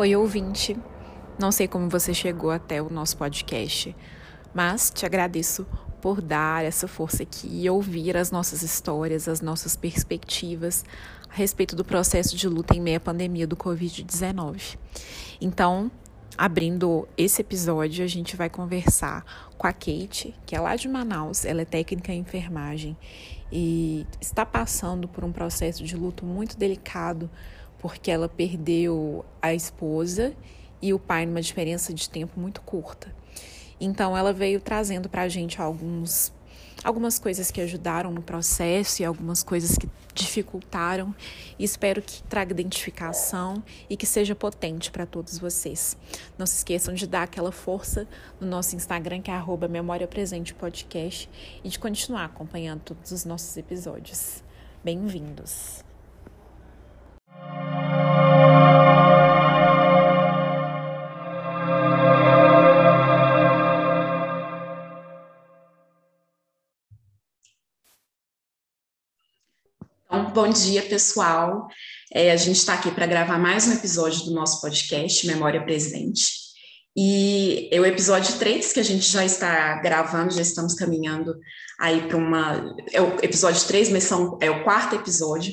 Oi, ouvinte. Não sei como você chegou até o nosso podcast, mas te agradeço por dar essa força aqui e ouvir as nossas histórias, as nossas perspectivas a respeito do processo de luta em meio à pandemia do Covid-19. Então, abrindo esse episódio, a gente vai conversar com a Kate, que é lá de Manaus, ela é técnica em enfermagem e está passando por um processo de luto muito delicado porque ela perdeu a esposa e o pai numa diferença de tempo muito curta. Então ela veio trazendo para a gente alguns algumas coisas que ajudaram no processo e algumas coisas que dificultaram. Espero que traga identificação e que seja potente para todos vocês. Não se esqueçam de dar aquela força no nosso Instagram, que é arroba Memória Presente Podcast, e de continuar acompanhando todos os nossos episódios. Bem-vindos! Bom dia, pessoal. É, a gente está aqui para gravar mais um episódio do nosso podcast Memória Presente. E é o episódio 3 que a gente já está gravando, já estamos caminhando aí para uma. É o episódio 3, mas são, é o quarto episódio.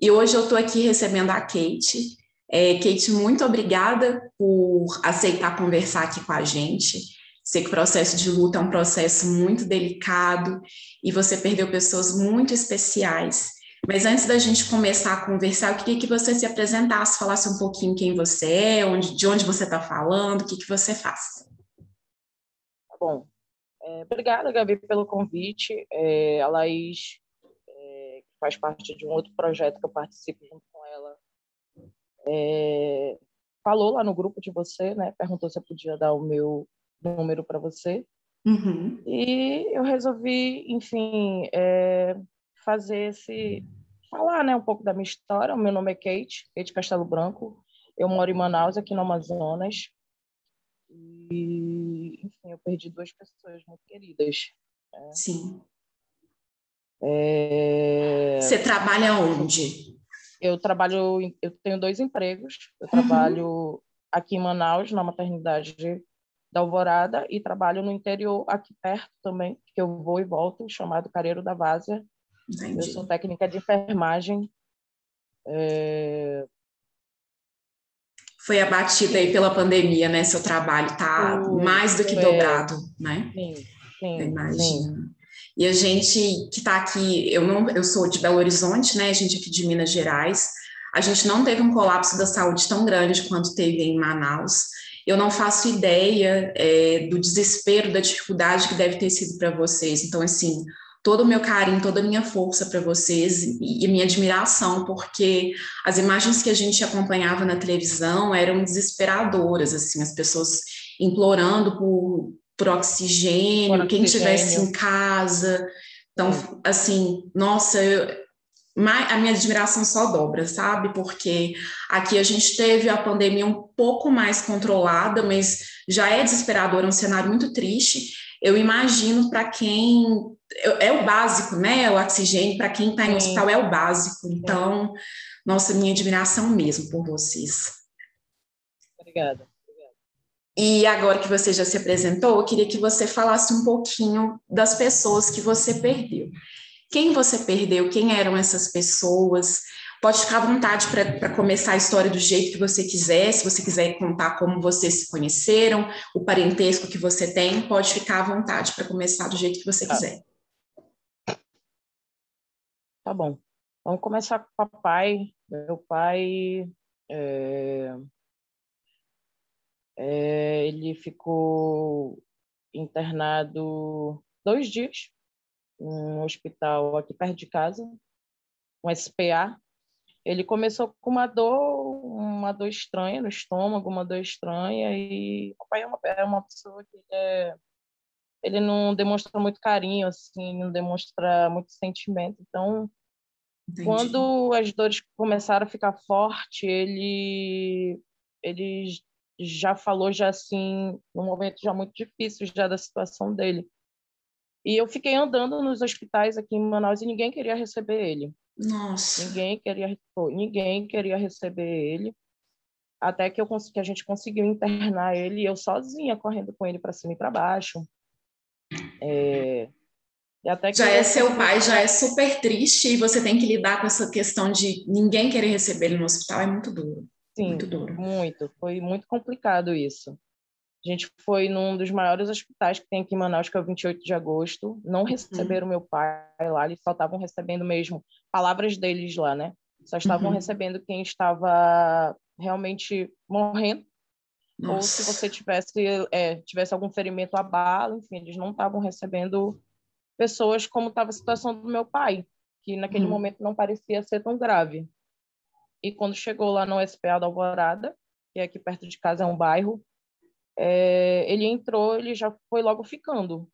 E hoje eu estou aqui recebendo a Kate. É, Kate, muito obrigada por aceitar conversar aqui com a gente. Sei que o processo de luta é um processo muito delicado e você perdeu pessoas muito especiais. Mas antes da gente começar a conversar, eu queria que você se apresentasse, falasse um pouquinho quem você é, onde, de onde você está falando, o que, que você faz. Tá bom. É, obrigada, Gabi, pelo convite. É, a Laís faz parte de um outro projeto que eu participo junto com ela. É, falou lá no grupo de você, né? Perguntou se eu podia dar o meu número para você. Uhum. E eu resolvi, enfim, é, fazer esse falar, né, um pouco da minha história. O meu nome é Kate, Kate Castelo Branco. Eu moro em Manaus, aqui no Amazonas. E, enfim, eu perdi duas pessoas muito queridas. Né? Sim. É... Você trabalha onde? Eu trabalho, eu tenho dois empregos. Eu uhum. trabalho aqui em Manaus, na maternidade da Alvorada, e trabalho no interior, aqui perto também, que eu vou e volto, chamado Careiro da Várzea. Eu sou técnica de enfermagem. É... Foi abatida aí pela pandemia, né? Seu trabalho está mais do que dobrado, né? Sim, sim. Imagina. E a gente que está aqui, eu não, eu sou de Belo Horizonte, né? A gente aqui de Minas Gerais. A gente não teve um colapso da saúde tão grande quanto teve em Manaus. Eu não faço ideia é, do desespero, da dificuldade que deve ter sido para vocês. Então, assim, todo o meu carinho, toda a minha força para vocês e, e minha admiração, porque as imagens que a gente acompanhava na televisão eram desesperadoras, assim, as pessoas implorando por, por oxigênio, por quem estivesse em casa. Então, assim, nossa, eu, a minha admiração só dobra, sabe? Porque aqui a gente teve a pandemia um pouco mais controlada, mas já é desesperador, é um cenário muito triste eu imagino para quem é o básico, né? O oxigênio para quem está em hospital é o básico. Então, nossa, minha admiração mesmo por vocês. Obrigada. E agora que você já se apresentou, eu queria que você falasse um pouquinho das pessoas que você perdeu. Quem você perdeu? Quem eram essas pessoas? Pode ficar à vontade para começar a história do jeito que você quiser. Se você quiser contar como vocês se conheceram, o parentesco que você tem, pode ficar à vontade para começar do jeito que você tá. quiser. Tá bom. Vamos começar com o papai. Meu pai. É... É, ele ficou internado dois dias um hospital aqui perto de casa, um SPA, ele começou com uma dor, uma dor estranha no estômago, uma dor estranha, e o pai é uma, é uma pessoa que ele, é, ele não demonstra muito carinho, assim, não demonstra muito sentimento. Então, Entendi. quando as dores começaram a ficar forte, ele, ele já falou já assim, num momento já muito difícil já da situação dele. E eu fiquei andando nos hospitais aqui em Manaus e ninguém queria receber ele. Nossa. Ninguém queria, ninguém queria receber ele. até que, eu, que a gente conseguiu internar ele, eu sozinha, correndo com ele para cima e para baixo. É, já é seu pai, já é super triste e você tem que lidar com essa questão de ninguém querer receber ele no hospital, é muito duro. Sim, muito duro. Muito, foi muito complicado isso. A gente foi num dos maiores hospitais que tem aqui em Manaus, que é o 28 de agosto. Não uhum. receberam uhum. meu pai lá, eles só estavam recebendo mesmo palavras deles lá, né? Só estavam uhum. recebendo quem estava realmente morrendo. Nossa. Ou se você tivesse, é, tivesse algum ferimento a bala, enfim, eles não estavam recebendo pessoas como estava a situação do meu pai, que naquele uhum. momento não parecia ser tão grave. E quando chegou lá no SPA da Alvorada, que é aqui perto de casa, é um bairro, é, ele entrou, ele já foi logo ficando.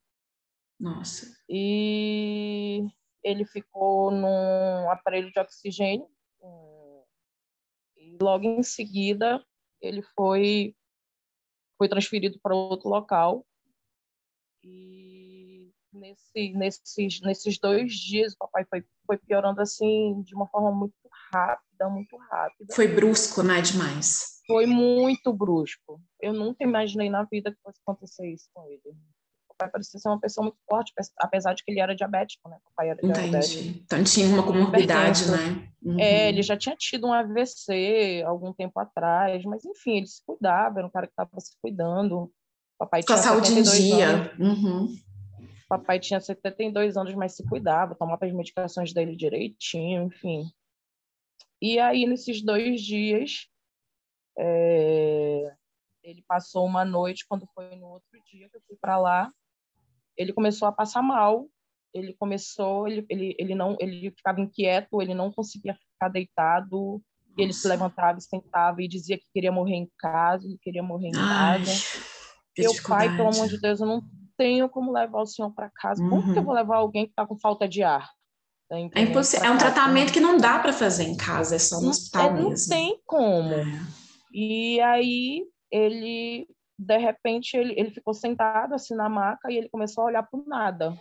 Nossa. E ele ficou num aparelho de oxigênio. E logo em seguida, ele foi, foi transferido para outro local. E nesse, nesses, nesses dois dias, o papai foi, foi piorando assim, de uma forma muito rápida, muito rápida. Foi brusco, né? Demais. Foi muito brusco. Eu nunca imaginei na vida que fosse acontecer isso com ele. O pai parecia ser uma pessoa muito forte, apesar de que ele era diabético, né? O pai era Entendi. diabético. Então tinha uma comorbidade, né? Uhum. É, ele já tinha tido um AVC algum tempo atrás, mas enfim, ele se cuidava, era um cara que estava se cuidando. O papai Com tinha a saúde em dia. Uhum. Papai tinha 72 anos, mas se cuidava, tomava as medicações dele direitinho, enfim. E aí, nesses dois dias, é... ele passou uma noite, quando foi no outro dia que eu fui para lá, ele começou a passar mal. Ele começou, ele, ele, ele não, ele ficava inquieto, ele não conseguia ficar deitado. Ele se levantava, sentava e dizia que queria morrer em casa, ele queria morrer em Ai, casa. Meu pai, pelo amor de Deus, eu não tenho como levar o senhor para casa. Uhum. Como que eu uhum. vou levar alguém que está com falta de ar? É, impossível. é um tratamento que não dá para fazer em casa, é só no hospital é, mesmo. Não tem como. É. E aí ele, de repente, ele, ele ficou sentado assim na maca e ele começou a olhar para nada.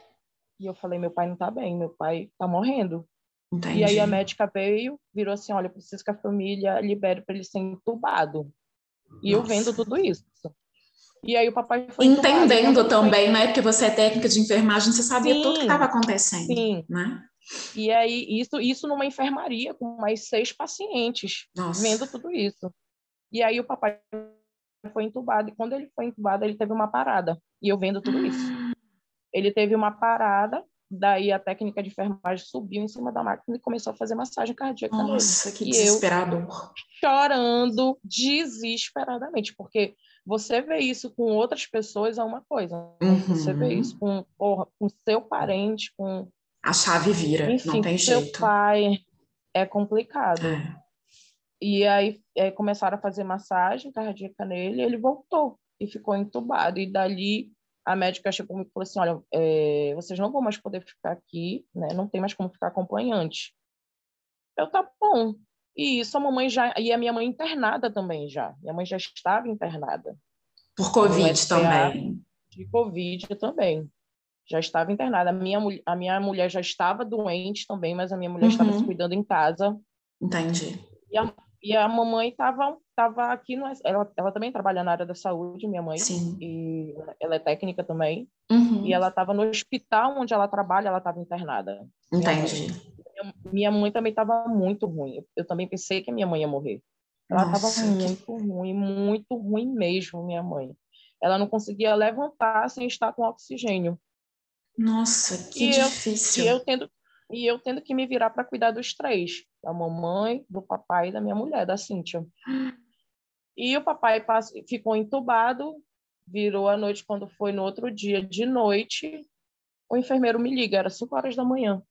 E eu falei, meu pai não está bem, meu pai está morrendo. Entendi. E aí a médica veio, virou assim, olha, preciso que a família libere para ele ser entubado. E Nossa. eu vendo tudo isso. E aí o papai foi entendendo também, foi... né? Porque você é técnica de enfermagem, você sabia sim, tudo que estava acontecendo, sim. né? E aí isso isso numa enfermaria com mais seis pacientes, Nossa. vendo tudo isso. E aí o papai foi entubado e quando ele foi entubado ele teve uma parada e eu vendo tudo isso. Ele teve uma parada, daí a técnica de enfermagem subiu em cima da máquina e começou a fazer massagem cardíaca Nossa, nele. que desesperador. chorando desesperadamente, porque você vê isso com outras pessoas é uma coisa. Uhum. Você vê isso com, porra, com seu parente, com. A chave vira, Enfim, não tem seu jeito. Seu pai é complicado. É. E aí é, começaram a fazer massagem cardíaca nele, ele voltou e ficou entubado. E dali a médica chegou e falou assim: olha, é, vocês não vão mais poder ficar aqui, né? Não tem mais como ficar acompanhante. Eu, tá bom. E isso a mamãe já. E a minha mãe internada também já. Minha mãe já estava internada. Por Covid também. De Covid também. Já estava internada. A minha, a minha mulher já estava doente também, mas a minha mulher uhum. estava se cuidando em casa. Entendi. E a, e a mamãe estava tava aqui no. Ela, ela também trabalha na área da saúde, minha mãe. Sim. E ela é técnica também. Uhum. E ela estava no hospital onde ela trabalha, ela estava internada. Entendi minha mãe também estava muito ruim. Eu também pensei que a minha mãe ia morrer. Ela estava muito ruim, muito ruim mesmo, minha mãe. Ela não conseguia levantar sem estar com oxigênio. Nossa, que e difícil. Eu, e, eu tendo, e eu tendo que me virar para cuidar dos três: da mamãe, do papai e da minha mulher, da Cíntia. E o papai passou, ficou entubado, virou a noite quando foi no outro dia de noite. O enfermeiro me liga, era 5 horas da manhã.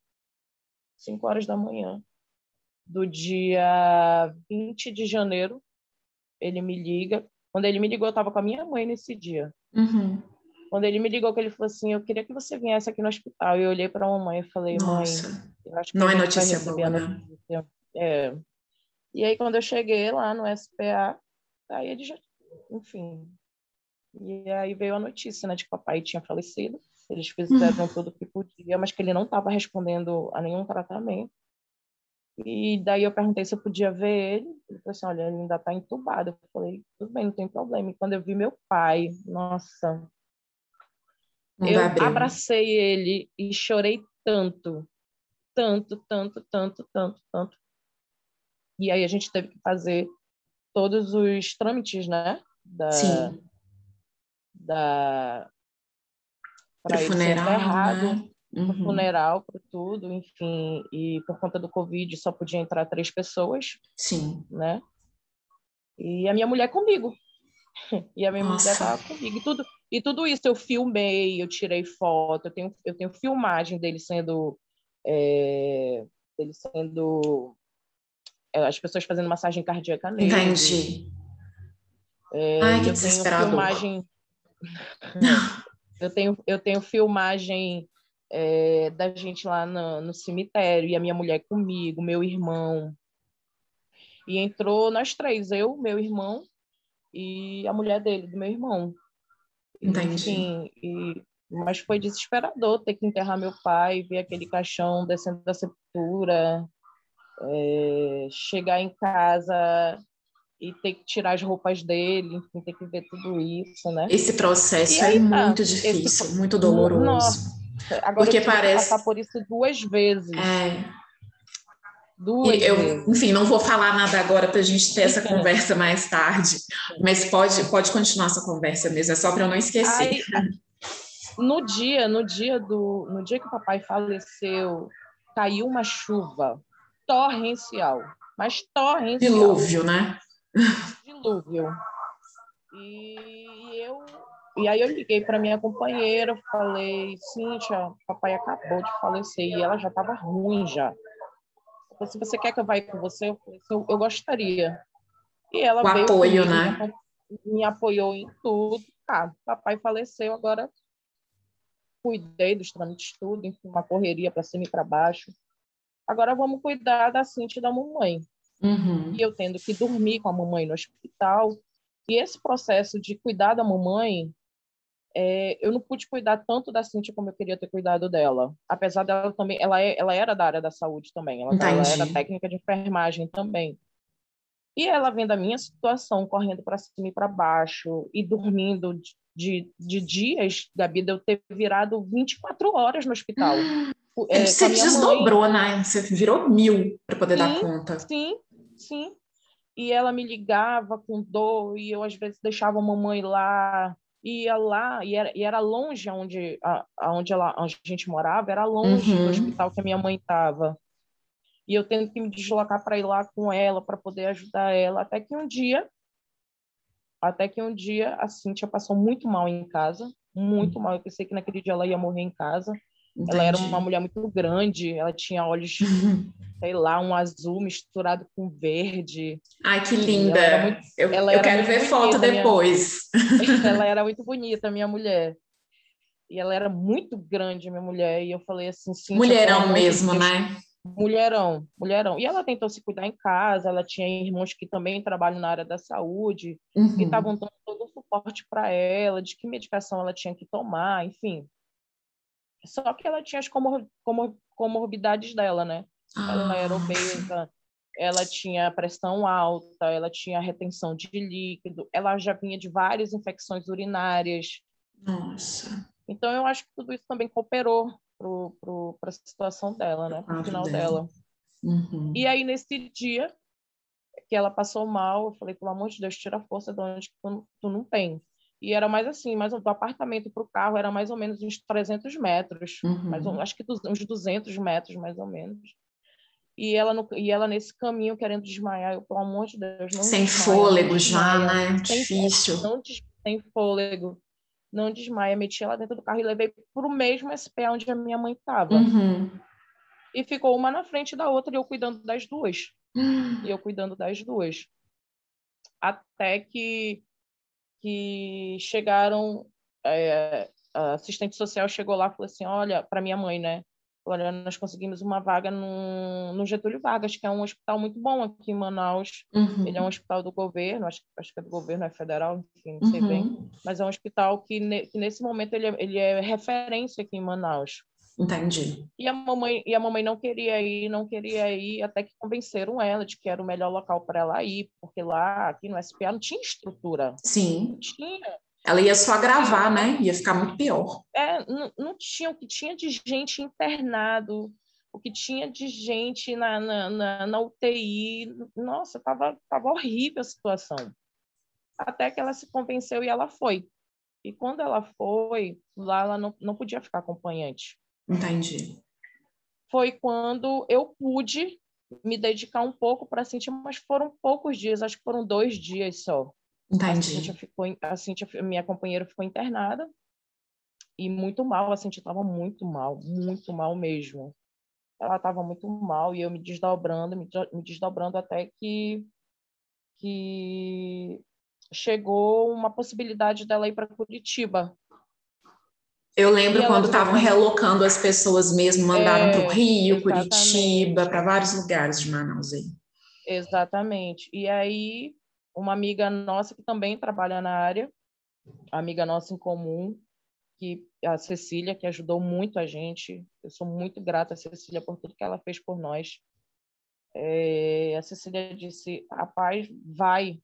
5 horas da manhã do dia 20 de janeiro. Ele me liga. Quando ele me ligou, eu estava com a minha mãe nesse dia. Uhum. Quando ele me ligou, que ele falou assim: Eu queria que você viesse aqui no hospital. E eu olhei para a mamãe e falei: Nossa. Mãe, eu acho que não é notícia boa, né? Notícia. É. E aí, quando eu cheguei lá no SPA, aí ele já. Enfim. E aí veio a notícia, né, de que o papai tinha falecido. Eles fizeram tudo o que podia, mas que ele não estava respondendo a nenhum tratamento. E daí eu perguntei se eu podia ver ele. Ele falou assim: olha, ele ainda está entubado. Eu falei: tudo bem, não tem problema. E quando eu vi meu pai, nossa. Não eu abracei ele e chorei tanto, tanto, tanto, tanto, tanto, tanto. E aí a gente teve que fazer todos os trâmites, né? Da, Sim. Da, para ele funeral, ser enterrado. Né? uhum. funeral, para tudo, enfim, e por conta do Covid só podia entrar três pessoas. Sim. Né? E a minha mulher comigo. E a minha Nossa. mulher estava comigo. E tudo, e tudo isso eu filmei, eu tirei foto, eu tenho, eu tenho filmagem dele sendo. É, dele sendo. É, as pessoas fazendo massagem cardíaca nele. Entendi. É, Ai, que eu tenho filmagem. eu tenho, eu tenho filmagem é, da gente lá no, no, cemitério, e a minha mulher comigo, meu irmão. E entrou nós três, eu, meu irmão e a mulher dele, do meu irmão. Entendi. Enfim, e, mas foi desesperador ter que enterrar meu pai, ver aquele caixão descendo da sepultura, é, chegar em casa e ter que tirar as roupas dele, enfim, ter que ver tudo isso, né? Esse processo aí, é tá, muito difícil, esse... muito doloroso. Nossa, Agora Porque eu parece passar por isso duas vezes. É. Duas eu. Enfim, não vou falar nada agora para a gente ter essa conversa mais tarde, mas pode, pode continuar essa conversa mesmo, é só para eu não esquecer. Aí, no dia, no dia do, no dia que o papai faleceu, caiu uma chuva torrencial, mas torrencial. Dilúvio, né? Dilúvio. E eu e aí eu liguei para minha companheira, falei, Cíntia, papai acabou de falecer e ela já estava ruim já. Se você quer que eu vá com você, eu, falei, eu, eu gostaria. E ela o veio apoio, comigo, né? Me apoiou em tudo. Tá, papai faleceu, agora cuidei dos trâmites tudo, enfim, uma correria para cima e para baixo. Agora vamos cuidar da Cintia e da mamãe. Uhum. E eu tendo que dormir com a mamãe no hospital. E esse processo de cuidar da mamãe é, eu não pude cuidar tanto da Cintia como eu queria ter cuidado dela. Apesar dela também, ela, é, ela era da área da saúde também, ela, ela era técnica de enfermagem também. E ela vendo a minha situação, correndo para cima e para baixo, e dormindo de, de, de, dias, Gabi, de eu ter virado 24 horas no hospital. É, você desdobrou, mãe. né? Você virou mil para poder sim, dar conta. Sim, sim. E ela me ligava com dor, e eu às vezes deixava a mamãe lá, ia lá, e era, e era longe onde, a, onde, ela, onde a gente morava, era longe uhum. do hospital que a minha mãe estava. E eu tendo que me deslocar para ir lá com ela, para poder ajudar ela, até que um dia, até que um dia a Cíntia passou muito mal em casa, muito mal. Eu pensei que naquele dia ela ia morrer em casa. Entendi. Ela era uma mulher muito grande, ela tinha olhos, sei lá, um azul misturado com verde. Ai, que linda! Ela muito, eu, eu quero ver bonita, foto depois. Minha, ela era muito bonita, minha mulher. E ela era muito grande, minha mulher. E eu falei assim, sim. Mulherão mesmo, né? Mulherão, mulherão. E ela tentou se cuidar em casa, ela tinha irmãos que também trabalham na área da saúde, uhum. que estavam dando todo o suporte para ela, de que medicação ela tinha que tomar, enfim. Só que ela tinha as comor comor comorbidades dela, né? Ah. Ela era obesa, ela tinha pressão alta, ela tinha retenção de líquido, ela já vinha de várias infecções urinárias. Nossa. Então, eu acho que tudo isso também cooperou para a situação dela, né? Para o final dela. dela. Uhum. E aí, nesse dia que ela passou mal, eu falei, pelo amor de Deus, tira a força de onde tu, tu não tem. E era mais assim, mais do apartamento para o carro era mais ou menos uns 300 metros, uhum. mais, acho que uns 200 metros mais ou menos. E ela, no, e ela nesse caminho querendo desmaiar, eu, pelo amor de Deus, não Sem desmaia, fôlego já, né? Difícil. Não, sem fôlego, não desmaia. Meti ela dentro do carro e levei para o mesmo SP onde a minha mãe estava. Uhum. E ficou uma na frente da outra e eu cuidando das duas. Uhum. E eu cuidando das duas. Até que que chegaram, é, a assistente social chegou lá e falou assim, olha, para minha mãe, né? Olha, nós conseguimos uma vaga no, no, Getúlio Vargas, que é um hospital muito bom aqui em Manaus. Uhum. Ele é um hospital do governo, acho, acho que é do governo, é federal, enfim, não sei uhum. bem. Mas é um hospital que, ne, que nesse momento, ele é, ele é referência aqui em Manaus. Entendi. E a mamãe e a mamãe não queria ir, não queria ir, até que convenceram ela de que era o melhor local para ela ir, porque lá aqui no SPA não tinha estrutura. Sim. Não tinha. Ela ia só agravar, né? Ia ficar muito pior. É, não, não tinha o que tinha de gente internado, o que tinha de gente na, na, na, na UTI. Nossa, tava, tava horrível a situação. Até que ela se convenceu e ela foi. E quando ela foi, lá ela não, não podia ficar acompanhante. Entendi. Foi quando eu pude me dedicar um pouco para sentir, mas foram poucos dias, acho que foram dois dias só. Entendi. A Cintia ficou, a Cintia, minha companheira ficou internada e muito mal, a Cintia estava muito mal, muito mal mesmo. Ela estava muito mal e eu me desdobrando, me, me desdobrando até que, que chegou uma possibilidade dela ir para Curitiba. Eu lembro quando estavam relocando as pessoas mesmo, mandaram é, para o Rio, exatamente. Curitiba, para vários lugares de Manaus aí. Exatamente. E aí, uma amiga nossa que também trabalha na área, amiga nossa em comum, que a Cecília, que ajudou muito a gente. Eu sou muito grata a Cecília por tudo que ela fez por nós. É, a Cecília disse: rapaz, vai,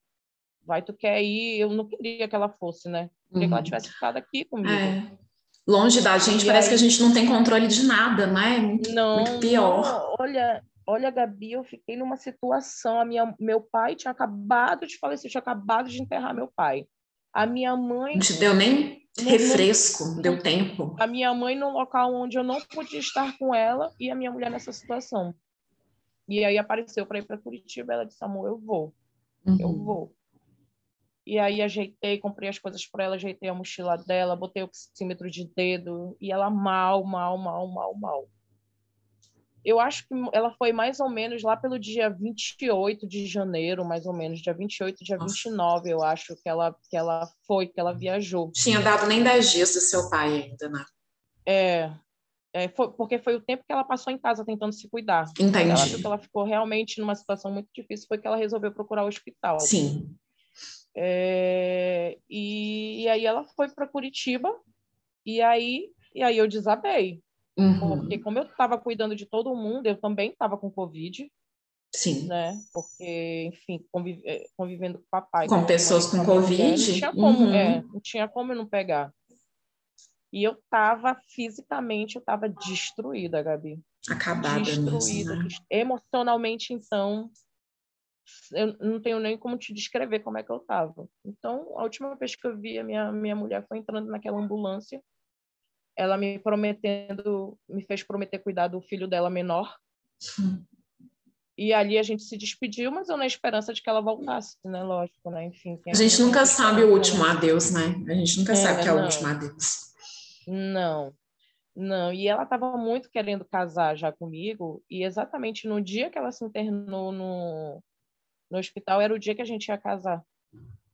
vai, tu quer ir? Eu não queria que ela fosse, né? Queria uhum. que ela uhum. tivesse ficado aqui comigo. É longe da gente, e parece aí... que a gente não tem controle de nada, né? É muito, não, muito pior. Não. Olha, olha, Gabi, eu fiquei numa situação, a minha, meu pai tinha acabado de falecer, tinha acabado de enterrar meu pai. A minha mãe... Não te deu nem refresco, não, deu tempo. A minha mãe num local onde eu não podia estar com ela e a minha mulher nessa situação. E aí apareceu para ir para Curitiba, ela disse, amor, eu vou, uhum. eu vou. E aí ajeitei, comprei as coisas para ela, ajeitei a mochila dela, botei o oxímetro de dedo e ela mal, mal, mal, mal, mal. Eu acho que ela foi mais ou menos lá pelo dia 28 de janeiro, mais ou menos, dia 28, dia Nossa. 29, eu acho que ela que ela foi, que ela viajou. Tinha dado nem 10 dias do seu pai ainda, né? É, é, foi, porque foi o tempo que ela passou em casa tentando se cuidar. Entendi. Ela que ela ficou realmente numa situação muito difícil, foi que ela resolveu procurar o hospital. Sim. É, e, e, aí ela foi para Curitiba e aí, e aí eu desabei. Uhum. Porque como eu estava cuidando de todo mundo, eu também estava com Covid. Sim. Né? Porque, enfim, convive, é, convivendo com o papai. Com, com pessoas com Covid. Mulher, não, tinha como, uhum. é, não tinha como eu não pegar. E eu estava fisicamente, eu estava destruída, Gabi. Acabada destruída. Mesmo, né? Emocionalmente, então, eu não tenho nem como te descrever como é que eu estava. Então, a última vez que eu vi a minha, minha mulher foi entrando naquela ambulância, ela me prometendo, me fez prometer cuidar do filho dela menor. Sim. E ali a gente se despediu, mas eu na esperança de que ela voltasse, né? Lógico, né? Enfim. A gente nunca sabe o último adeus, né? A gente nunca é, sabe que é o último adeus. Não, não. E ela estava muito querendo casar já comigo, e exatamente no dia que ela se internou no, no hospital era o dia que a gente ia casar.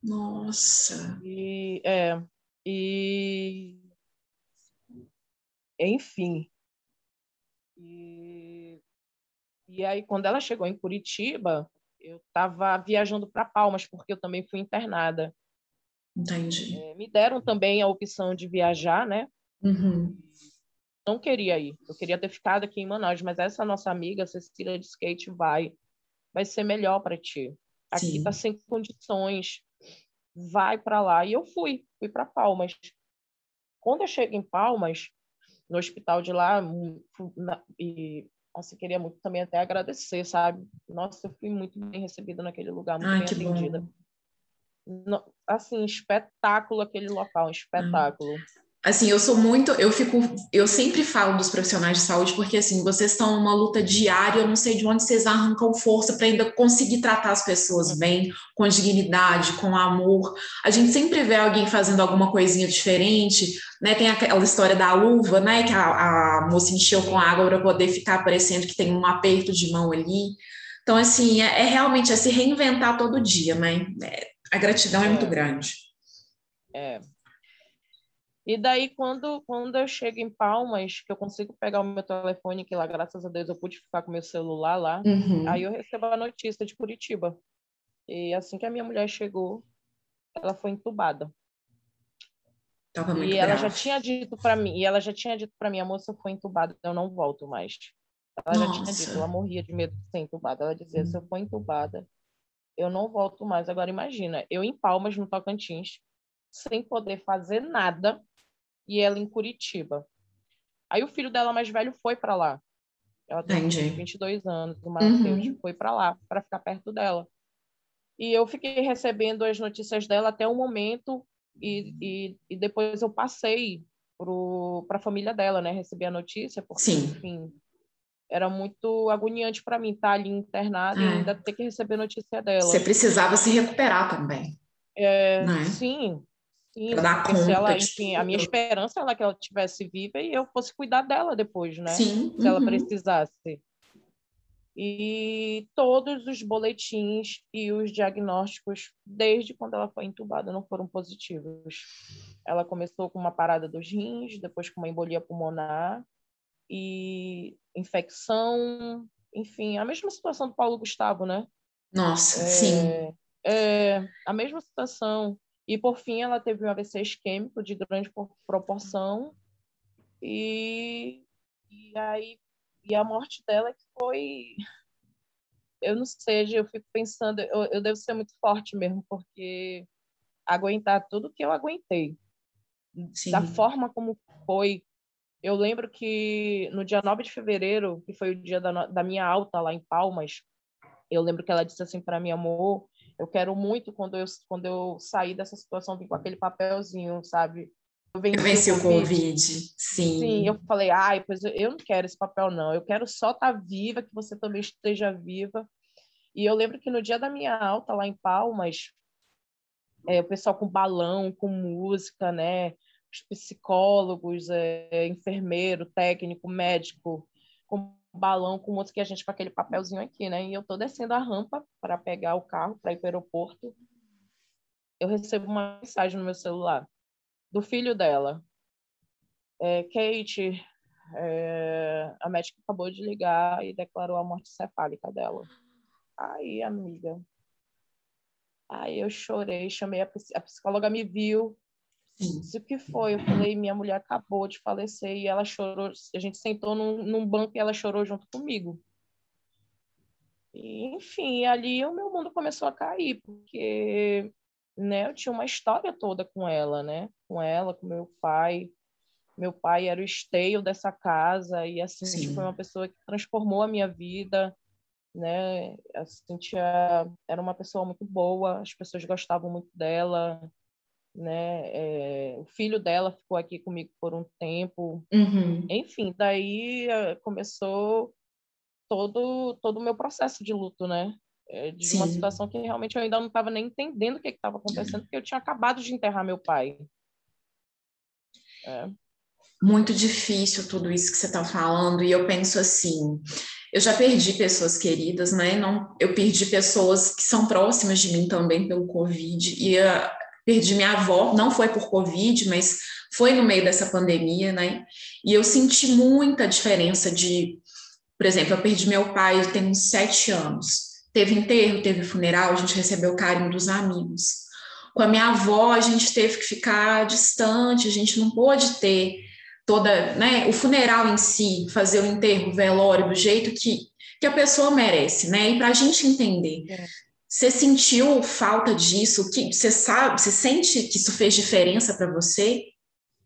Nossa. E é e enfim. E, e aí quando ela chegou em Curitiba, eu estava viajando para Palmas porque eu também fui internada. Entendi. É, me deram também a opção de viajar, né? Uhum. Não queria ir. Eu queria ter ficado aqui em Manaus, mas essa nossa amiga, Cecília de Skate, vai vai ser melhor para ti. Aqui está sem condições. Vai para lá. E eu fui, fui para Palmas. Quando eu chego em Palmas, no hospital de lá, e assim, queria muito também até agradecer, sabe? Nossa, eu fui muito bem recebida naquele lugar, muito bem atendida. Bom. Assim, espetáculo aquele local, espetáculo assim, eu sou muito, eu fico, eu sempre falo dos profissionais de saúde porque assim, vocês estão numa luta diária, eu não sei de onde vocês arrancam força para ainda conseguir tratar as pessoas bem, com dignidade, com amor. A gente sempre vê alguém fazendo alguma coisinha diferente, né? Tem aquela história da luva, né, que a, a moça encheu com água para poder ficar parecendo que tem um aperto de mão ali. Então, assim, é, é realmente é se reinventar todo dia, né? É, a gratidão é, é muito grande. É, e daí, quando, quando eu chego em Palmas, que eu consigo pegar o meu telefone, que lá, graças a Deus, eu pude ficar com meu celular lá, uhum. aí eu recebo a notícia de Curitiba. E assim que a minha mulher chegou, ela foi entubada. Tava muito e ela grave. já tinha dito para mim, e ela já tinha dito para mim, a moça foi entubada, eu não volto mais. Ela Nossa. já tinha dito, ela morria de medo de ser entubada. Ela dizia, hum. se eu for entubada, eu não volto mais. Agora imagina, eu em Palmas, no Tocantins, sem poder fazer nada, e ela em Curitiba. Aí o filho dela mais velho foi para lá. Ela tem Entendi. 22 anos, o Matheus uhum. foi para lá para ficar perto dela. E eu fiquei recebendo as notícias dela até o momento e, e, e depois eu passei para a família dela, né? Recebi a notícia porque, Sim. enfim, era muito agoniante para mim estar ali internada é. e ainda ter que receber notícia dela. Você precisava se recuperar também. É, é? Sim, sim. Dar conta ela, enfim, a minha esperança era que ela estivesse viva e eu fosse cuidar dela depois, né? Sim. Se uhum. ela precisasse e todos os boletins e os diagnósticos, desde quando ela foi entubada, não foram positivos. Ela começou com uma parada dos rins, depois com uma embolia pulmonar e infecção, enfim, a mesma situação do Paulo Gustavo, né? Nossa, é, sim. É, a mesma situação. E, por fim, ela teve um AVC isquêmico de grande proporção e, e aí e a morte dela que foi eu não sei, eu fico pensando, eu, eu devo ser muito forte mesmo, porque aguentar tudo que eu aguentei, Sim. da forma como foi. Eu lembro que no dia 9 de fevereiro, que foi o dia da, da minha alta lá em Palmas, eu lembro que ela disse assim para mim, amor, eu quero muito quando eu quando eu sair dessa situação vir com aquele papelzinho, sabe? Eu venci, o COVID. COVID. Sim. Sim, eu falei, ai, pois eu não quero esse papel, não. Eu quero só estar tá viva, que você também esteja viva. E eu lembro que no dia da minha alta, lá em Palmas, é, o pessoal com balão, com música, né? Os psicólogos, é, enfermeiro, técnico, médico, com balão, com música, e a gente com aquele papelzinho aqui, né? E eu tô descendo a rampa para pegar o carro para ir para o aeroporto. Eu recebo uma mensagem no meu celular do filho dela. É, Kate, é, a médica acabou de ligar e declarou a morte cefálica dela. Aí, amiga. Aí eu chorei, chamei a, a psicóloga, me viu, disse o que foi. Eu falei, minha mulher acabou de falecer e ela chorou. A gente sentou num, num banco e ela chorou junto comigo. E, enfim, ali o meu mundo começou a cair, porque né, eu tinha uma história toda com ela, né? Com ela, com meu pai. Meu pai era o esteio dessa casa e assim Sim. foi uma pessoa que transformou a minha vida, né? A Cintia era uma pessoa muito boa, as pessoas gostavam muito dela, né? É, o filho dela ficou aqui comigo por um tempo. Uhum. Enfim, daí eh, começou todo todo o meu processo de luto, né? É, de Sim. uma situação que realmente eu ainda não estava nem entendendo o que estava acontecendo, porque eu tinha acabado de enterrar meu pai. É. Muito difícil tudo isso que você está falando, e eu penso assim: eu já perdi pessoas queridas, né? Não, eu perdi pessoas que são próximas de mim também pelo Covid, e uh, perdi minha avó, não foi por Covid, mas foi no meio dessa pandemia, né? E eu senti muita diferença de, por exemplo, eu perdi meu pai, tem uns sete anos. Teve enterro, teve funeral, a gente recebeu o carinho dos amigos. Com a minha avó, a gente teve que ficar distante, a gente não pôde ter toda, né, o funeral em si, fazer o enterro, o velório do jeito que, que a pessoa merece, né? E para a gente entender. É. Você sentiu falta disso? Que você sabe, você sente que isso fez diferença para você?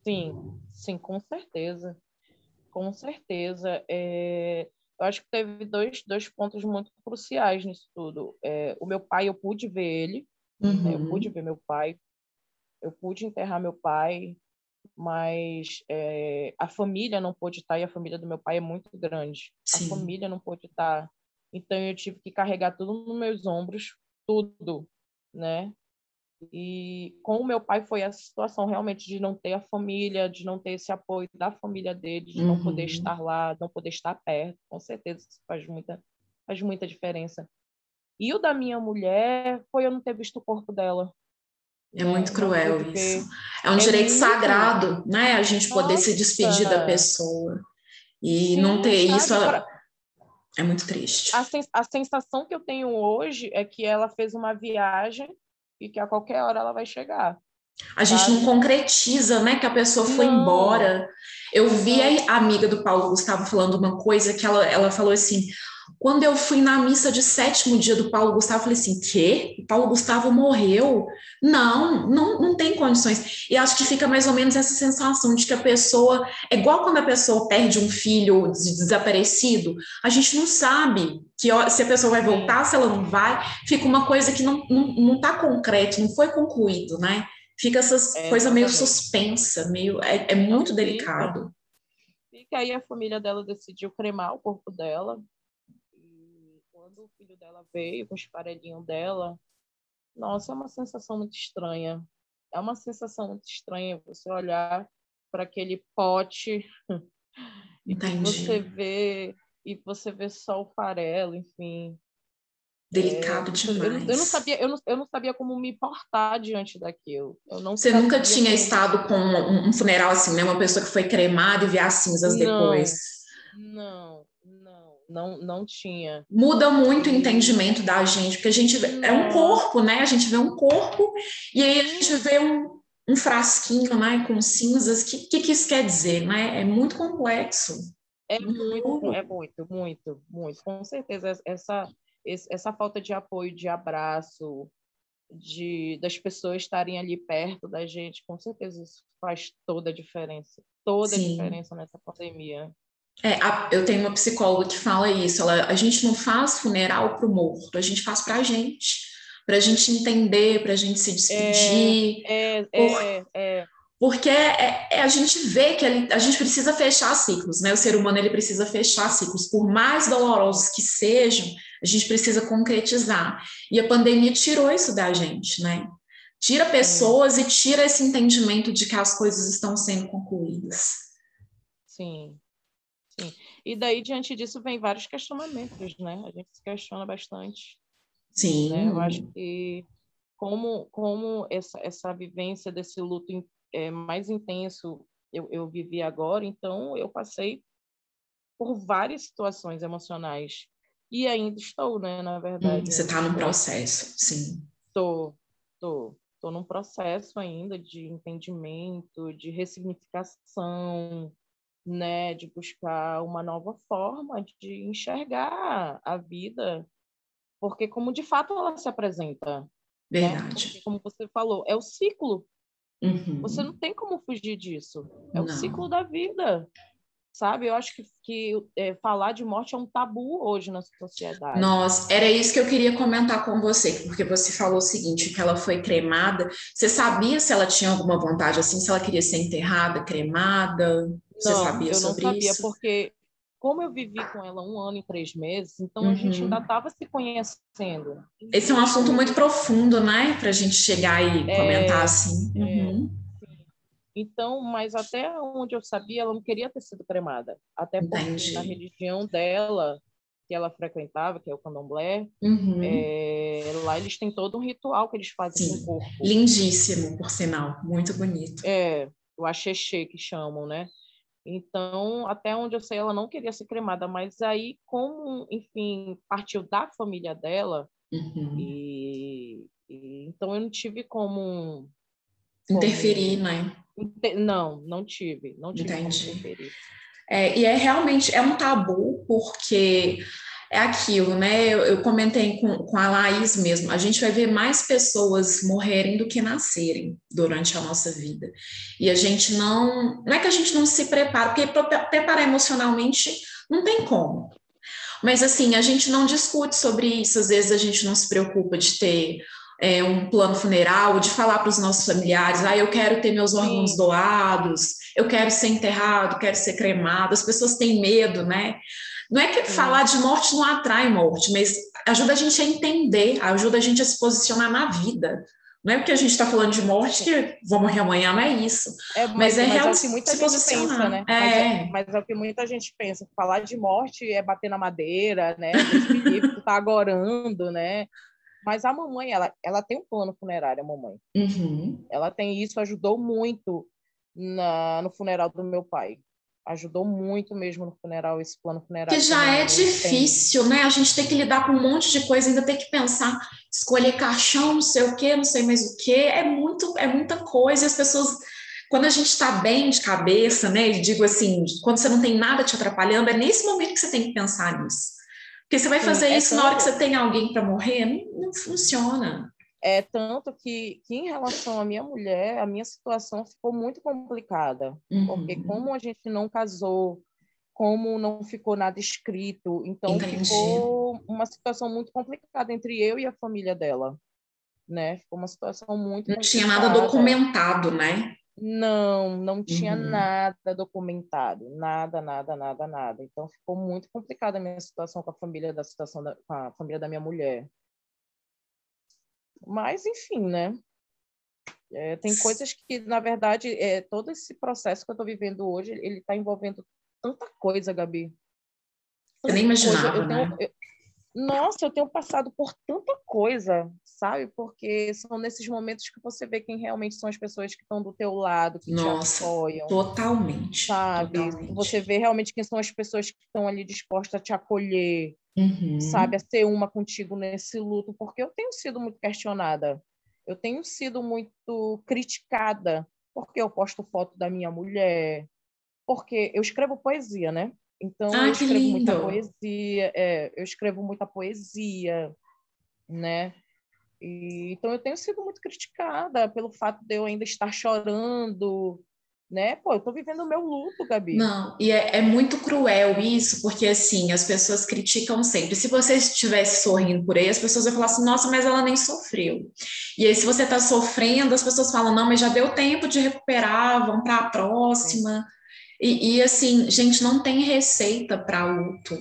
Sim, sim, com certeza, com certeza. É, eu acho que teve dois, dois pontos muito cruciais nisso tudo. É, o meu pai, eu pude ver ele, uhum. né, eu pude ver meu pai, eu pude enterrar meu pai, mas é, a família não pôde estar, e a família do meu pai é muito grande. Sim. A família não pôde estar. Então eu tive que carregar tudo nos meus ombros, tudo, né? E com o meu pai foi essa situação realmente de não ter a família, de não ter esse apoio da família dele, de uhum. não poder estar lá, não poder estar perto. Com certeza isso faz muita, faz muita diferença. E o da minha mulher foi eu não ter visto o corpo dela. É né? muito cruel isso. É um é direito muito... sagrado, né? A gente poder Nossa. se despedir da pessoa. E Sim, não ter isso é muito triste. A, sens a sensação que eu tenho hoje é que ela fez uma viagem e que a qualquer hora ela vai chegar. A gente não concretiza, né, que a pessoa foi não. embora. Eu vi a amiga do Paulo Gustavo falando uma coisa que ela, ela falou assim: quando eu fui na missa de sétimo dia do Paulo Gustavo, eu falei assim: quê? O Paulo Gustavo morreu? Não, não, não tem condições. E acho que fica mais ou menos essa sensação de que a pessoa. É igual quando a pessoa perde um filho desaparecido, a gente não sabe que se a pessoa vai voltar, se ela não vai, fica uma coisa que não está não, não tá concreto, não foi concluído, né? Fica essa é, coisa meio suspensa, meio. É, é muito delicado. Fica aí a família dela decidiu cremar o corpo dela quando o filho dela veio com os parelhinhos dela, nossa, é uma sensação muito estranha. É uma sensação muito estranha você olhar para aquele pote e você vê e você vê só o farelo, enfim. Delicado é, demais. Eu, eu, não sabia, eu não, eu não sabia como me portar diante daquilo. Eu não Você nunca tinha como... estado com um, um, funeral assim, né? Uma pessoa que foi cremada e vê as cinzas não, depois. Não, não, não tinha. Muda muito o entendimento da gente, porque a gente vê, é um corpo, né? A gente vê um corpo e aí a gente vê um, um frasquinho, né, com cinzas. O que, que, que, isso quer dizer, né? É muito complexo. É muito, é muito, muito, muito. Com certeza essa essa falta de apoio, de abraço, de das pessoas estarem ali perto da gente, com certeza isso faz toda a diferença, toda Sim. a diferença nessa pandemia. É, a, eu tenho uma psicóloga que fala isso. Ela, a gente não faz funeral para o morto, a gente faz para a gente, para a gente entender, para a gente se despedir. É, é, por, é, é. Porque é, é, a gente vê que ele, a gente precisa fechar ciclos, né? O ser humano ele precisa fechar ciclos, por mais dolorosos que sejam, a gente precisa concretizar. E a pandemia tirou isso da gente, né? Tira pessoas e tira esse entendimento de que as coisas estão sendo concluídas. Sim, e daí, diante disso, vem vários questionamentos, né? A gente se questiona bastante. Sim. Né? Eu acho que como, como essa, essa vivência desse luto é, mais intenso eu, eu vivi agora, então eu passei por várias situações emocionais. E ainda estou, né, na verdade. Hum, você está no processo, sim. Estou, estou. Estou num processo ainda de entendimento, de ressignificação, né, de buscar uma nova forma de enxergar a vida, porque como de fato ela se apresenta. Né? Verdade. Né? como você falou, é o ciclo. Uhum. Você não tem como fugir disso. É não. o ciclo da vida sabe? Eu acho que, que é, falar de morte é um tabu hoje na sociedade. Nossa, era isso que eu queria comentar com você, porque você falou o seguinte, que ela foi cremada. Você sabia se ela tinha alguma vontade assim, se ela queria ser enterrada, cremada? Você não, sabia sobre isso? Eu não sabia, isso? porque como eu vivi com ela um ano e três meses, então uhum. a gente ainda estava se conhecendo. Esse é um assunto muito profundo, né? Para a gente chegar e é, comentar assim. É. Uhum. Então, mas até onde eu sabia, ela não queria ter sido cremada. Até porque Entendi. na religião dela, que ela frequentava, que é o candomblé, uhum. é, lá eles têm todo um ritual que eles fazem Sim. com o corpo. Lindíssimo, por sinal. Muito bonito. É, o axexê que chamam, né? Então, até onde eu sei, ela não queria ser cremada, mas aí, como, enfim, partiu da família dela, uhum. e, e, então eu não tive como interferir, né? Não, não tive, não tive Entendi. É, e é realmente é um tabu porque é aquilo, né? Eu, eu, comentei com, com a Laís mesmo. A gente vai ver mais pessoas morrerem do que nascerem durante a nossa vida. E a gente não. Não é que a gente não se prepara, porque preparar emocionalmente não tem como. Mas assim, a gente não discute sobre isso, às vezes a gente não se preocupa de ter é, um plano funeral, de falar para os nossos familiares, ah, eu quero ter meus órgãos Sim. doados, eu quero ser enterrado, quero ser cremado. As pessoas têm medo, né? Não é que Sim. falar de morte não atrai morte, mas ajuda a gente a entender, ajuda a gente a se posicionar na vida. Não é porque a gente está falando de morte que vou morrer amanhã, não é isso. É, mas, mas é real é o que muita gente pensa, né? É. Mas, é, mas é o que muita gente pensa. Falar de morte é bater na madeira, né? Deus tá agorando, né? Mas a mamãe, ela, ela tem um plano funerário, a mamãe. Uhum. Ela tem isso, ajudou muito na, no funeral do meu pai. Ajudou muito mesmo no funeral, esse plano funerário. Que já é difícil, tem. né? A gente tem que lidar com um monte de coisa, ainda tem que pensar, escolher caixão, não sei o quê, não sei mais o quê. É muito, é muita coisa. E as pessoas, quando a gente está bem de cabeça, né? E digo assim, quando você não tem nada te atrapalhando, é nesse momento que você tem que pensar nisso. Porque você vai fazer Sim, é isso na hora que você tem alguém para morrer, não, não funciona. É tanto que, que, em relação à minha mulher, a minha situação ficou muito complicada, uhum. porque como a gente não casou, como não ficou nada escrito, então Entendi. ficou uma situação muito complicada entre eu e a família dela, né? Ficou uma situação muito não complicada. tinha nada documentado, né? Não, não tinha uhum. nada documentado, nada, nada, nada, nada. Então ficou muito complicada a minha situação com a família da situação da, com a família da minha mulher. Mas, enfim, né? É, tem coisas que, na verdade, é, todo esse processo que eu estou vivendo hoje, ele está envolvendo tanta coisa, Gabi. Eu nem imaginava, eu tenho, né? eu, nossa, eu tenho passado por tanta coisa, sabe? Porque são nesses momentos que você vê quem realmente são as pessoas que estão do teu lado, que Nossa, te apoiam. Totalmente. Sabe? Totalmente. Você vê realmente quem são as pessoas que estão ali dispostas a te acolher, uhum. sabe? A ser uma contigo nesse luto, porque eu tenho sido muito questionada. Eu tenho sido muito criticada porque eu posto foto da minha mulher, porque eu escrevo poesia, né? Então ah, eu escrevo muita poesia, é, eu escrevo muita poesia, né? E, então eu tenho sido muito criticada pelo fato de eu ainda estar chorando, né? Pô, eu tô vivendo o meu luto, Gabi. Não, e é, é, muito cruel isso, porque assim, as pessoas criticam sempre. Se você estivesse sorrindo por aí, as pessoas vão falar assim, nossa, mas ela nem sofreu. E aí, se você tá sofrendo, as pessoas falam, não, mas já deu tempo de recuperar, vamos para a próxima. E, e, assim, gente, não tem receita para luto.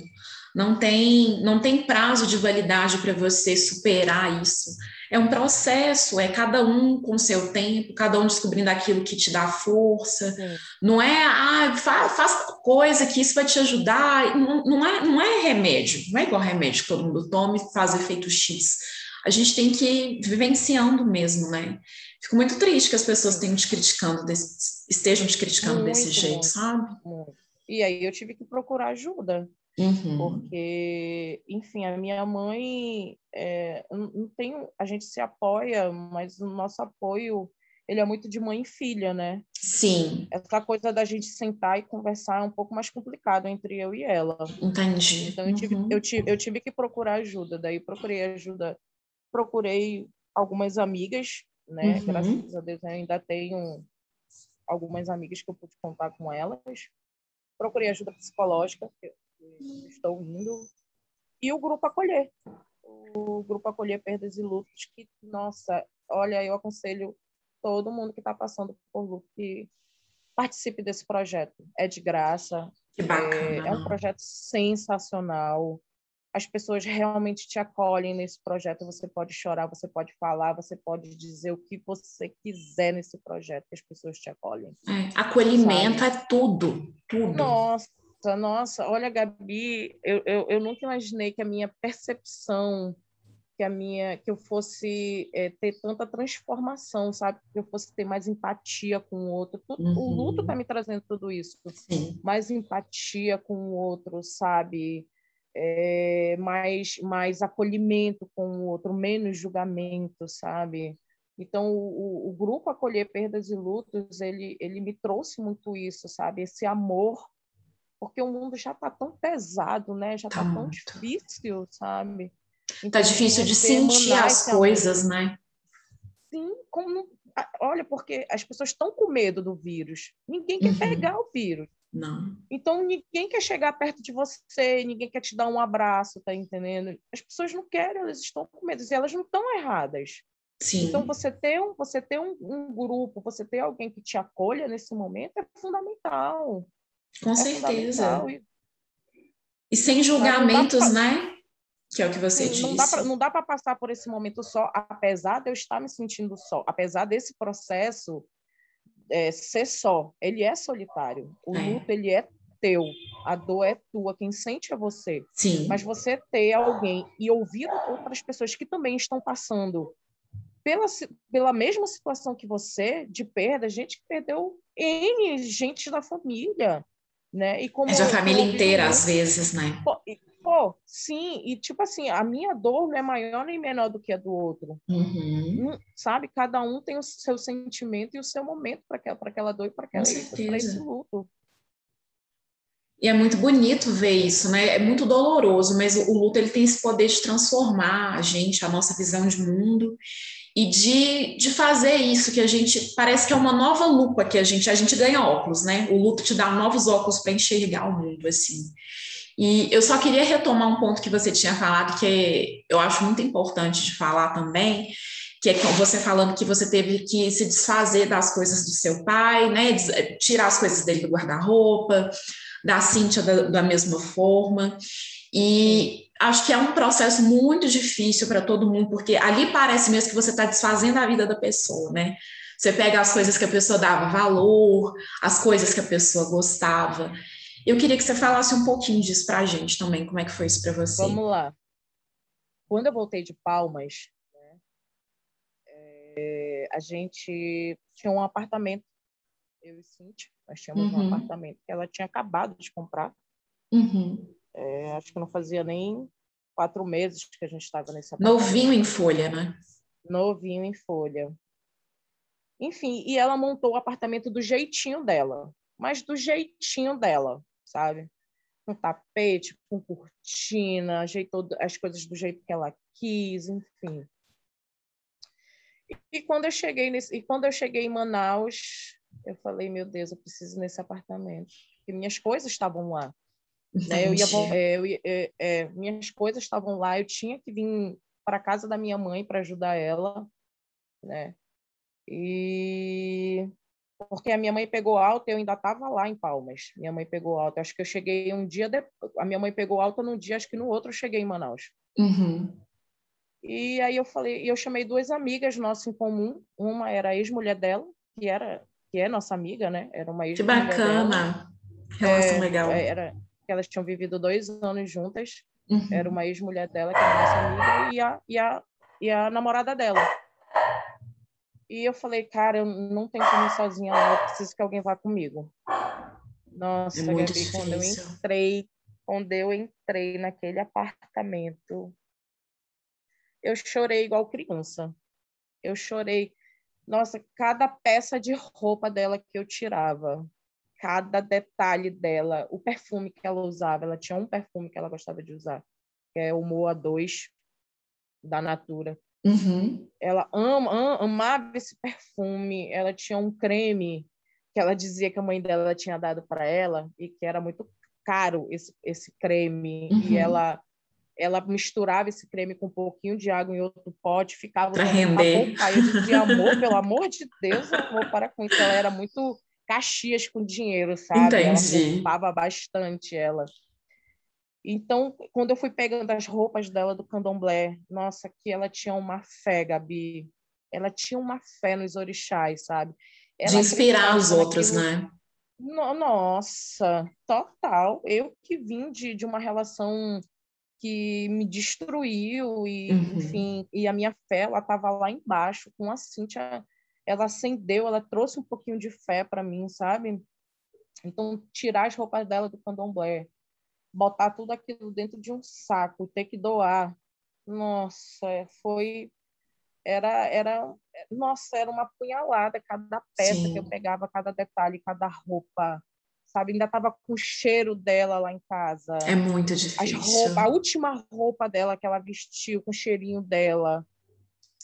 Não tem, não tem prazo de validade para você superar isso. É um processo, é cada um com seu tempo, cada um descobrindo aquilo que te dá força. Sim. Não é, ah, faz, faz coisa que isso vai te ajudar. Não, não, é, não é remédio, não é igual remédio que todo mundo toma e faz efeito X. A gente tem que ir vivenciando mesmo, né? Fico muito triste que as pessoas tenham te criticando, desse, estejam te criticando muito, desse jeito, sabe? Muito. E aí eu tive que procurar ajuda. Uhum. Porque, enfim, a minha mãe é, não tem, a gente se apoia, mas o nosso apoio ele é muito de mãe e filha, né? Sim. Essa coisa da gente sentar e conversar é um pouco mais complicado entre eu e ela. Entendi. Então eu tive, uhum. eu tive, eu tive que procurar ajuda. Daí procurei ajuda, procurei algumas amigas, né? Uhum. Graças a Deus eu ainda tenho algumas amigas que eu pude contar com elas. Procurei ajuda psicológica, estou indo, e o grupo acolher. O grupo acolher perdas e lutos, que, nossa, olha, eu aconselho todo mundo que está passando por luto que participe desse projeto. É de graça. Que bacana. É, é um projeto sensacional. As pessoas realmente te acolhem nesse projeto. Você pode chorar, você pode falar, você pode dizer o que você quiser nesse projeto, que as pessoas te acolhem. É, acolhimento sabe? é tudo, tudo. Nossa, nossa, olha, Gabi, eu, eu, eu nunca imaginei que a minha percepção, que a minha, que eu fosse é, ter tanta transformação, sabe? Que eu fosse ter mais empatia com o outro. Tudo, uhum. O luto está me trazendo tudo isso. Sim. Mais empatia com o outro, sabe? É, mais, mais acolhimento com o outro, menos julgamento, sabe? Então, o, o, grupo Acolher Perdas e Lutos, ele, ele me trouxe muito isso, sabe? Esse amor porque o mundo já está tão pesado, né? Já está tá tão difícil, sabe? Então, tá difícil de sentir as coisas, amor. né? Sim, como olha, porque as pessoas estão com medo do vírus. Ninguém quer uhum. pegar o vírus. Não. Então ninguém quer chegar perto de você, ninguém quer te dar um abraço, tá entendendo? As pessoas não querem, elas estão com medo e elas não estão erradas. Sim. Então você ter um, você ter um, um grupo, você ter alguém que te acolha nesse momento é fundamental. Com é certeza. E, e sem julgamentos, pra, né? Que é o que você sim, disse. Não dá para passar por esse momento só, apesar de eu estar me sentindo só, apesar desse processo é, ser só. Ele é solitário. O é. luto, ele é teu. A dor é tua. Quem sente é você. Sim. Mas você ter alguém e ouvir outras pessoas que também estão passando pela, pela mesma situação que você, de perda, gente que perdeu N gente da família né? E como é de a família inteira, às vezes, né? Pô, pô, sim, e tipo assim, a minha dor não é maior nem menor do que a do outro. Uhum. Sabe? Cada um tem o seu sentimento e o seu momento para aquela, aquela dor e para esse luto. E é muito bonito ver isso, né? É muito doloroso, mas o luto ele tem esse poder de transformar a gente, a nossa visão de mundo e de, de fazer isso que a gente parece que é uma nova lupa que a gente a gente ganha óculos, né? O luto te dá novos óculos para enxergar o mundo assim. E eu só queria retomar um ponto que você tinha falado que eu acho muito importante de falar também, que é você falando que você teve que se desfazer das coisas do seu pai, né? Tirar as coisas dele do guarda-roupa, da Cíntia da, da mesma forma. E acho que é um processo muito difícil para todo mundo, porque ali parece mesmo que você está desfazendo a vida da pessoa, né? Você pega as coisas que a pessoa dava valor, as coisas que a pessoa gostava. Eu queria que você falasse um pouquinho disso para a gente também, como é que foi isso para você? Vamos lá. Quando eu voltei de Palmas, né, é, a gente tinha um apartamento, eu e Cintia, nós tínhamos uhum. um apartamento que ela tinha acabado de comprar. Uhum. É, acho que não fazia nem quatro meses que a gente estava nesse apartamento. Novinho em folha, né? Novinho em folha. Enfim, e ela montou o apartamento do jeitinho dela, mas do jeitinho dela, sabe? Com tapete, com cortina, ajeitou as coisas do jeito que ela quis, enfim. E quando eu cheguei nesse, e quando eu cheguei em Manaus, eu falei, meu Deus, eu preciso nesse apartamento, porque minhas coisas estavam lá. Né? Eu ia, é, eu é, é, minhas coisas estavam lá, eu tinha que vir para casa da minha mãe para ajudar ela, né? E porque a minha mãe pegou alta, eu ainda estava lá em Palmas. Minha mãe pegou alta. Acho que eu cheguei um dia depois. A minha mãe pegou alta num dia, acho que no outro eu cheguei em Manaus. Uhum. E aí eu falei, eu chamei duas amigas nossas em comum. Uma era a ex-mulher dela, que era que é nossa amiga, né? Era uma ex Que bacana. Dela. Relação é, legal. Era, elas tinham vivido dois anos juntas. Uhum. Era uma ex-mulher dela, que era nossa amiga, e a, e, a, e a namorada dela. E eu falei, cara, eu não tenho como ir sozinha lá, eu preciso que alguém vá comigo. Nossa, é Gabi, difícil. quando eu entrei, quando eu entrei naquele apartamento, eu chorei igual criança. Eu chorei. Nossa, cada peça de roupa dela que eu tirava, cada detalhe dela, o perfume que ela usava, ela tinha um perfume que ela gostava de usar, que é o Moa 2 da Natura. Uhum. Ela ama, ama, amava esse perfume. Ela tinha um creme que ela dizia que a mãe dela tinha dado para ela e que era muito caro esse, esse creme. Uhum. E ela ela misturava esse creme com um pouquinho de água em outro pote, ficava para render. Aí eu dizia, amor, pelo amor de Deus, amor, para com isso. Ela era muito caxias com dinheiro, sabe? Entendi. Ela bastante ela. Então, quando eu fui pegando as roupas dela do candomblé, nossa, que ela tinha uma fé, Gabi. Ela tinha uma fé nos orixás, sabe? Ela de inspirar os outros, naquilo... né? Nossa, total. Eu que vim de, de uma relação que me destruiu e, uhum. enfim, e a minha fé, ela estava lá embaixo com a Cíntia, ela acendeu, ela trouxe um pouquinho de fé para mim, sabe? Então, tirar as roupas dela do candomblé, botar tudo aquilo dentro de um saco, ter que doar. Nossa, foi era era nossa, era uma punhalada cada peça Sim. que eu pegava, cada detalhe, cada roupa, sabe? Ainda tava com o cheiro dela lá em casa. É muito difícil. Roupa, a última roupa dela que ela vestiu com o cheirinho dela,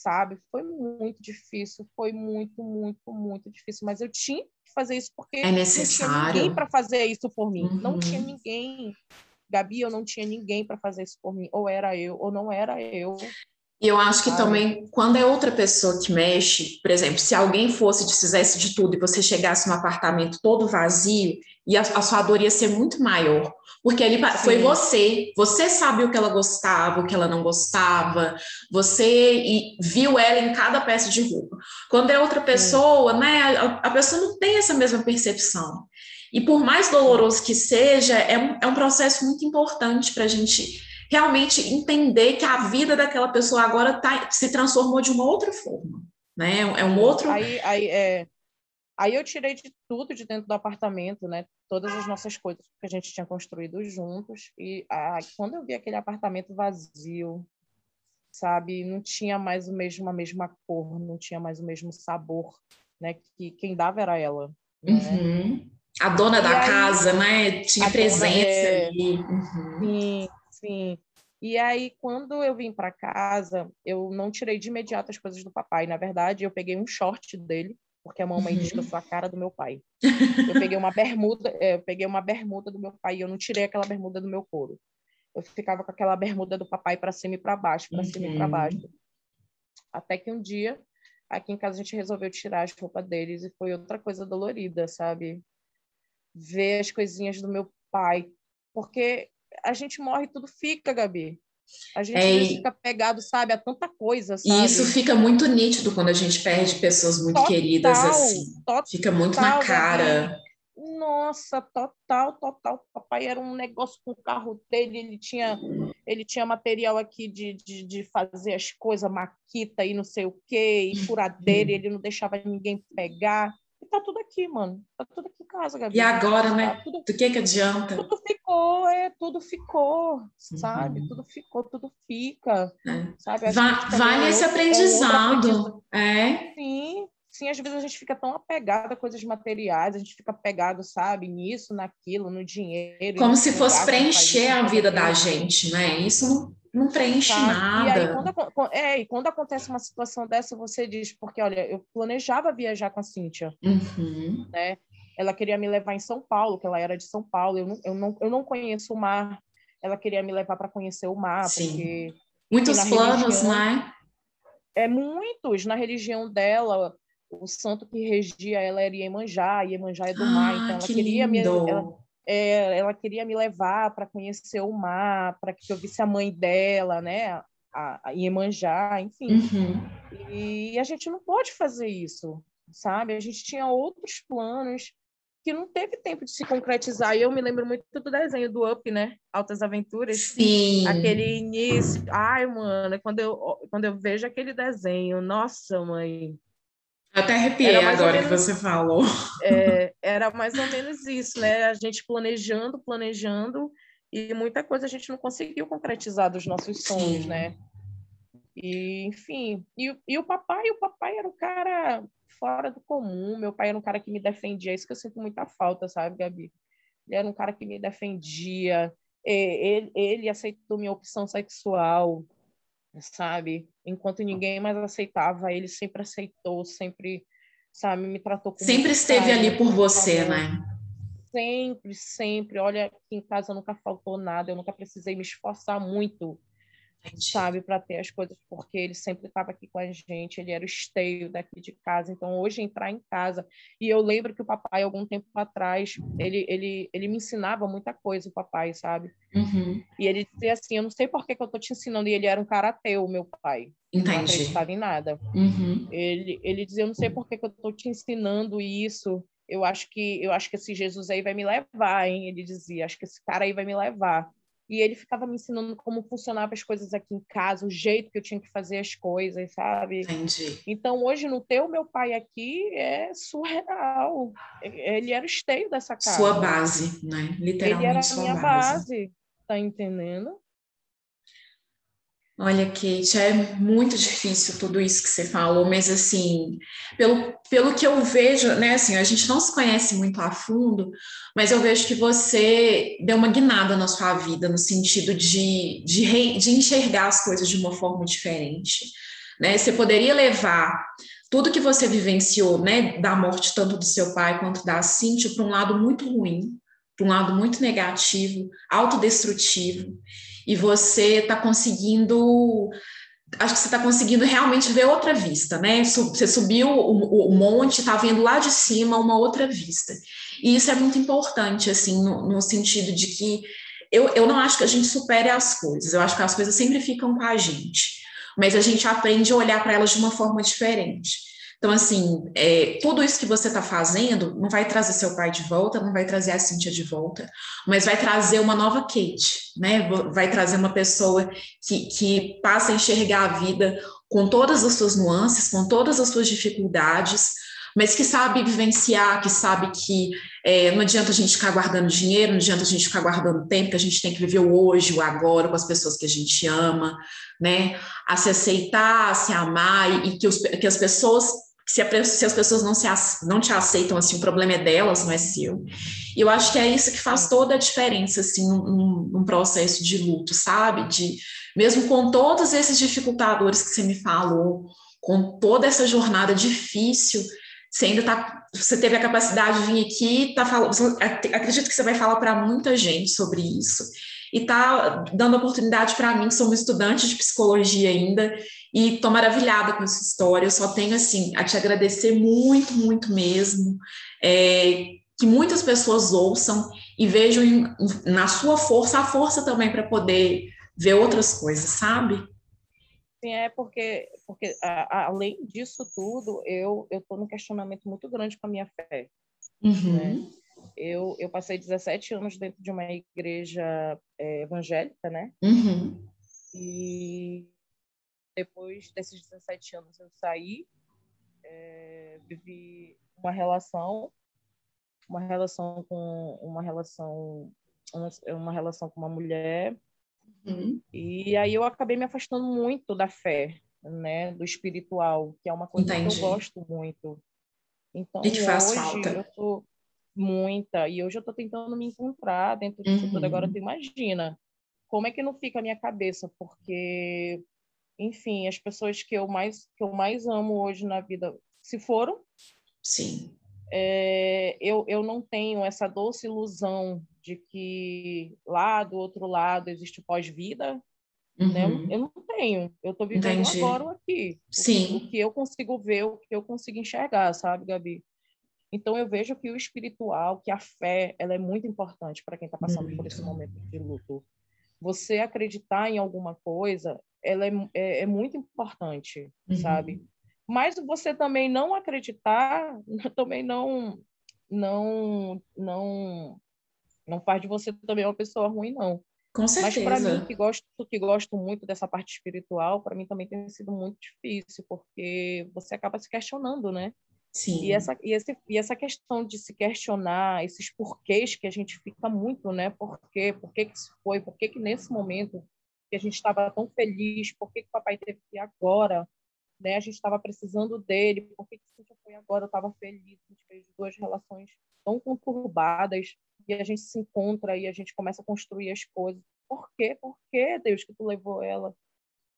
sabe? Foi muito difícil, foi muito, muito, muito difícil, mas eu tinha fazer isso porque é necessário. não tinha ninguém para fazer isso por mim. Uhum. Não tinha ninguém. Gabi, eu não tinha ninguém para fazer isso por mim. Ou era eu, ou não era eu. E eu acho que ah. também, quando é outra pessoa que mexe, por exemplo, se alguém fosse, desfizesse de tudo e você chegasse num apartamento todo vazio, e a, a sua dor ia ser muito maior. Porque ali foi você, você sabe o que ela gostava, o que ela não gostava, você viu ela em cada peça de roupa. Quando é outra pessoa, Sim. né, a, a, pessoa não tem essa mesma percepção. E por mais doloroso que seja, é um, é um processo muito importante para a gente realmente entender que a vida daquela pessoa agora tá, se transformou de uma outra forma, né? É um outro. Aí, aí é, Aí eu tirei de tudo de dentro do apartamento, né? Todas as nossas coisas que a gente tinha construído juntos. E ah, quando eu vi aquele apartamento vazio, sabe, não tinha mais o mesmo a mesma cor, não tinha mais o mesmo sabor, né? Que quem dava era ela. Né? Uhum. A dona e da aí, casa, né? Tinha presença é... ali. Uhum. Sim, sim. E aí, quando eu vim para casa, eu não tirei de imediato as coisas do papai. Na verdade, eu peguei um short dele, porque a mamãe uhum. diz que eu uhum. sou a cara do meu pai. Eu peguei uma bermuda, é, eu peguei uma bermuda do meu pai e eu não tirei aquela bermuda do meu couro. Eu ficava com aquela bermuda do papai para cima e para baixo, para uhum. cima e para baixo. Até que um dia, aqui em casa a gente resolveu tirar as roupas deles e foi outra coisa dolorida, sabe? Ver as coisinhas do meu pai, porque a gente morre e tudo fica, Gabi. A gente é, fica pegado, sabe, a tanta coisa, sabe? E isso fica muito nítido quando a gente perde pessoas muito total, queridas, assim. Total, fica muito na cara. Gabi. Nossa, total, total. Papai era um negócio com o carro dele, ele tinha, ele tinha material aqui de, de, de fazer as coisas, maquita e não sei o quê, e furadeira, ele não deixava ninguém pegar tá tudo aqui, mano. Tá tudo aqui em casa, Gabi. E agora, tá né? Tudo, Do que que adianta? Tudo ficou, é, tudo ficou, sabe? Uhum. Tudo ficou, tudo fica, é. sabe? Vai, vai nesse aprendizado, é. Sim, sim, às vezes a gente fica tão apegado a coisas materiais, a gente fica apegado, sabe, nisso, naquilo, no dinheiro. Como se fosse preencher a vida da gente, né? Isso não não preenche tá? nada. E aí, quando, é, e quando acontece uma situação dessa, você diz, porque, olha, eu planejava viajar com a Cíntia, uhum. né? Ela queria me levar em São Paulo, que ela era de São Paulo, eu não, eu não, eu não conheço o mar, ela queria me levar para conhecer o mar, Sim. porque... Muitos planos, religião, né? É, muitos. Na religião dela, o santo que regia ela era Iemanjá, Iemanjá é do ah, mar, então ela que queria lindo. me... Ela, é, ela queria me levar para conhecer o mar, para que eu visse a mãe dela, né? A, a Iemanjá, enfim. Uhum. E a gente não pode fazer isso, sabe? A gente tinha outros planos que não teve tempo de se concretizar. E eu me lembro muito do desenho do Up, né? Altas Aventuras. Sim. Aquele início. Ai, mano, quando eu, quando eu vejo aquele desenho, nossa, mãe, até arrepiei agora menos, que você falou. É, era mais ou menos isso, né? A gente planejando, planejando, e muita coisa a gente não conseguiu concretizar dos nossos sonhos, Sim. né? E, enfim, e, e o papai, o papai era um cara fora do comum, meu pai era um cara que me defendia, é isso que eu sinto muita falta, sabe, Gabi? Ele era um cara que me defendia, ele, ele aceitou minha opção sexual, sabe? Enquanto ninguém mais aceitava, ele sempre aceitou, sempre, sabe, me tratou como Sempre esteve ali por você, né? Sempre, sempre. Olha, aqui em casa nunca faltou nada, eu nunca precisei me esforçar muito sabe, para ter as coisas, porque ele sempre estava aqui com a gente, ele era o esteio daqui de casa. Então, hoje, entrar em casa. E eu lembro que o papai, algum tempo atrás, ele, ele, ele me ensinava muita coisa, o papai, sabe? Uhum. E ele dizia assim: Eu não sei por que, que eu tô te ensinando. E ele era um cara ateu, meu pai. Entendi. Não acreditava em nada. Uhum. Ele, ele dizia: Eu não sei por que, que eu tô te ensinando isso. Eu acho que eu acho que esse Jesus aí vai me levar, hein? Ele dizia: Acho que esse cara aí vai me levar e ele ficava me ensinando como funcionavam as coisas aqui em casa, o jeito que eu tinha que fazer as coisas, sabe? Entendi. Então, hoje, no teu meu pai aqui, é surreal. Ele era o esteio dessa casa. Sua base, né? Literalmente Ele era a minha base. base, tá entendendo? Olha, Kate, é muito difícil tudo isso que você falou, mas assim, pelo, pelo que eu vejo, né, assim, a gente não se conhece muito a fundo, mas eu vejo que você deu uma guinada na sua vida, no sentido de, de, re, de enxergar as coisas de uma forma diferente, né? Você poderia levar tudo que você vivenciou, né, da morte tanto do seu pai quanto da Cintia, para um lado muito ruim, para um lado muito negativo, autodestrutivo, e você está conseguindo acho que você está conseguindo realmente ver outra vista, né? Você subiu o, monte, está vendo lá de cima uma outra vista. E isso é muito importante, assim, no, no, sentido de que eu, eu não acho que a gente supere as coisas, eu acho que as coisas sempre ficam com a gente, mas a gente aprende a olhar para elas de uma forma diferente. Então, assim, é, tudo isso que você está fazendo não vai trazer seu pai de volta, não vai trazer a Cíntia de volta, mas vai trazer uma nova Kate, né? Vai trazer uma pessoa que, que passa a enxergar a vida com todas as suas nuances, com todas as suas dificuldades, mas que sabe vivenciar, que sabe que é, não adianta a gente ficar guardando dinheiro, não adianta a gente ficar guardando tempo, que a gente tem que viver o hoje, o agora, com as pessoas que a gente ama, né? A se aceitar, a se amar, e que, os, que as pessoas se, a, se, as pessoas não, se, não te aceitam, assim, o problema é delas, não é seu. E eu acho que é isso que faz toda a diferença, assim, num, num processo de luto, sabe? De, mesmo com todos esses dificultadores que você me falou, com toda essa jornada difícil, você ainda tá, você teve a capacidade de vir aqui, tá falando, acredito que você vai falar para muita gente sobre isso e tá dando oportunidade para mim, que sou uma estudante de psicologia ainda, e tô maravilhada com essa história. Eu só tenho assim a te agradecer muito, muito mesmo. É, que muitas pessoas ouçam e vejam na sua força a força também para poder ver outras coisas, sabe? Sim, é porque, porque a, além disso tudo, eu eu estou num questionamento muito grande com a minha fé. Uhum. Né? Eu, eu passei 17 anos dentro de uma igreja é, evangélica, né? Uhum. E depois desses 17 anos eu saí, é, vivi uma relação, uma relação com uma relação uma, relação com uma mulher uhum. e aí eu acabei me afastando muito da fé, né, do espiritual, que é uma coisa Entendi. que eu gosto muito. Então e te faz hoje falta. eu tô muita e hoje eu estou tentando me encontrar dentro disso uhum. tudo. Agora tu imagina como é que não fica a minha cabeça, porque enfim, as pessoas que eu mais que eu mais amo hoje na vida se foram. Sim. É, eu, eu não tenho essa doce ilusão de que lá do outro lado existe pós-vida. Né? Uhum. Né? Eu não tenho. Eu estou vivendo Entendi. agora aqui. Sim. O, o que eu consigo ver, o que eu consigo enxergar, sabe, Gabi? Então eu vejo que o espiritual, que a fé, ela é muito importante para quem está passando muito. por esse momento de luto. Você acreditar em alguma coisa ela é, é, é muito importante, uhum. sabe? Mas você também não acreditar, também não, não, não, não faz de você também uma pessoa ruim, não. Com certeza. Mas para mim, que gosto, que gosto muito dessa parte espiritual, para mim também tem sido muito difícil, porque você acaba se questionando, né? Sim. E essa, e, esse, e essa questão de se questionar, esses porquês que a gente fica muito, né? Por quê? Por que, que isso foi? Por que, que nesse momento que a gente estava tão feliz, por que, que o papai teve que ir agora? Né? A gente estava precisando dele, por que, que isso foi agora? Eu estava feliz, a gente fez duas relações tão conturbadas e a gente se encontra e a gente começa a construir as coisas. Por quê? Por que, Deus, que tu levou ela?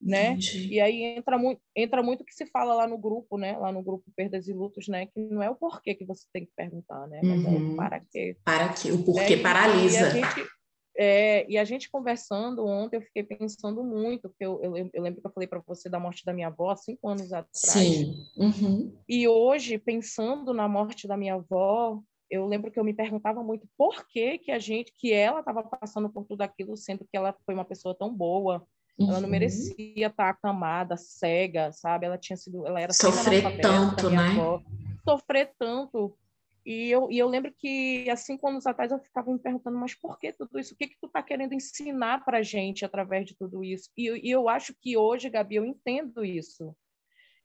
Né? Entendi. E aí entra muito, entra muito o que se fala lá no grupo, né? Lá no grupo Perdas e Lutos, né? Que não é o porquê que você tem que perguntar, né? Mas uhum. é o uhum. para quê. Para quê? O porquê é, paralisa. E a gente, é, e a gente conversando ontem, eu fiquei pensando muito, porque eu, eu, eu lembro que eu falei para você da morte da minha avó cinco anos atrás. Sim. Uhum. E hoje, pensando na morte da minha avó, eu lembro que eu me perguntava muito por que, que a gente, que ela estava passando por tudo aquilo, sendo que ela foi uma pessoa tão boa, ela não uhum. merecia estar acamada, cega, sabe? Ela tinha sido, ela era sofrer tanto, né? Avó, sofrer tanto. E eu, e eu lembro que há cinco anos atrás eu ficava me perguntando, mas por que tudo isso? O que, que tu está querendo ensinar para a gente através de tudo isso? E, e, eu acho que hoje, Gabi, eu entendo isso.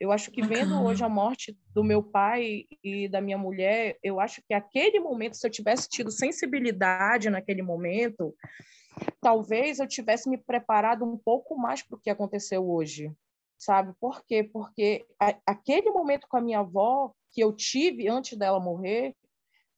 Eu acho que vendo hoje a morte do meu pai e da minha mulher, eu acho que aquele momento, se eu tivesse tido sensibilidade naquele momento, talvez eu tivesse me preparado um pouco mais para o que aconteceu hoje sabe? Por quê? Porque a, aquele momento com a minha avó que eu tive antes dela morrer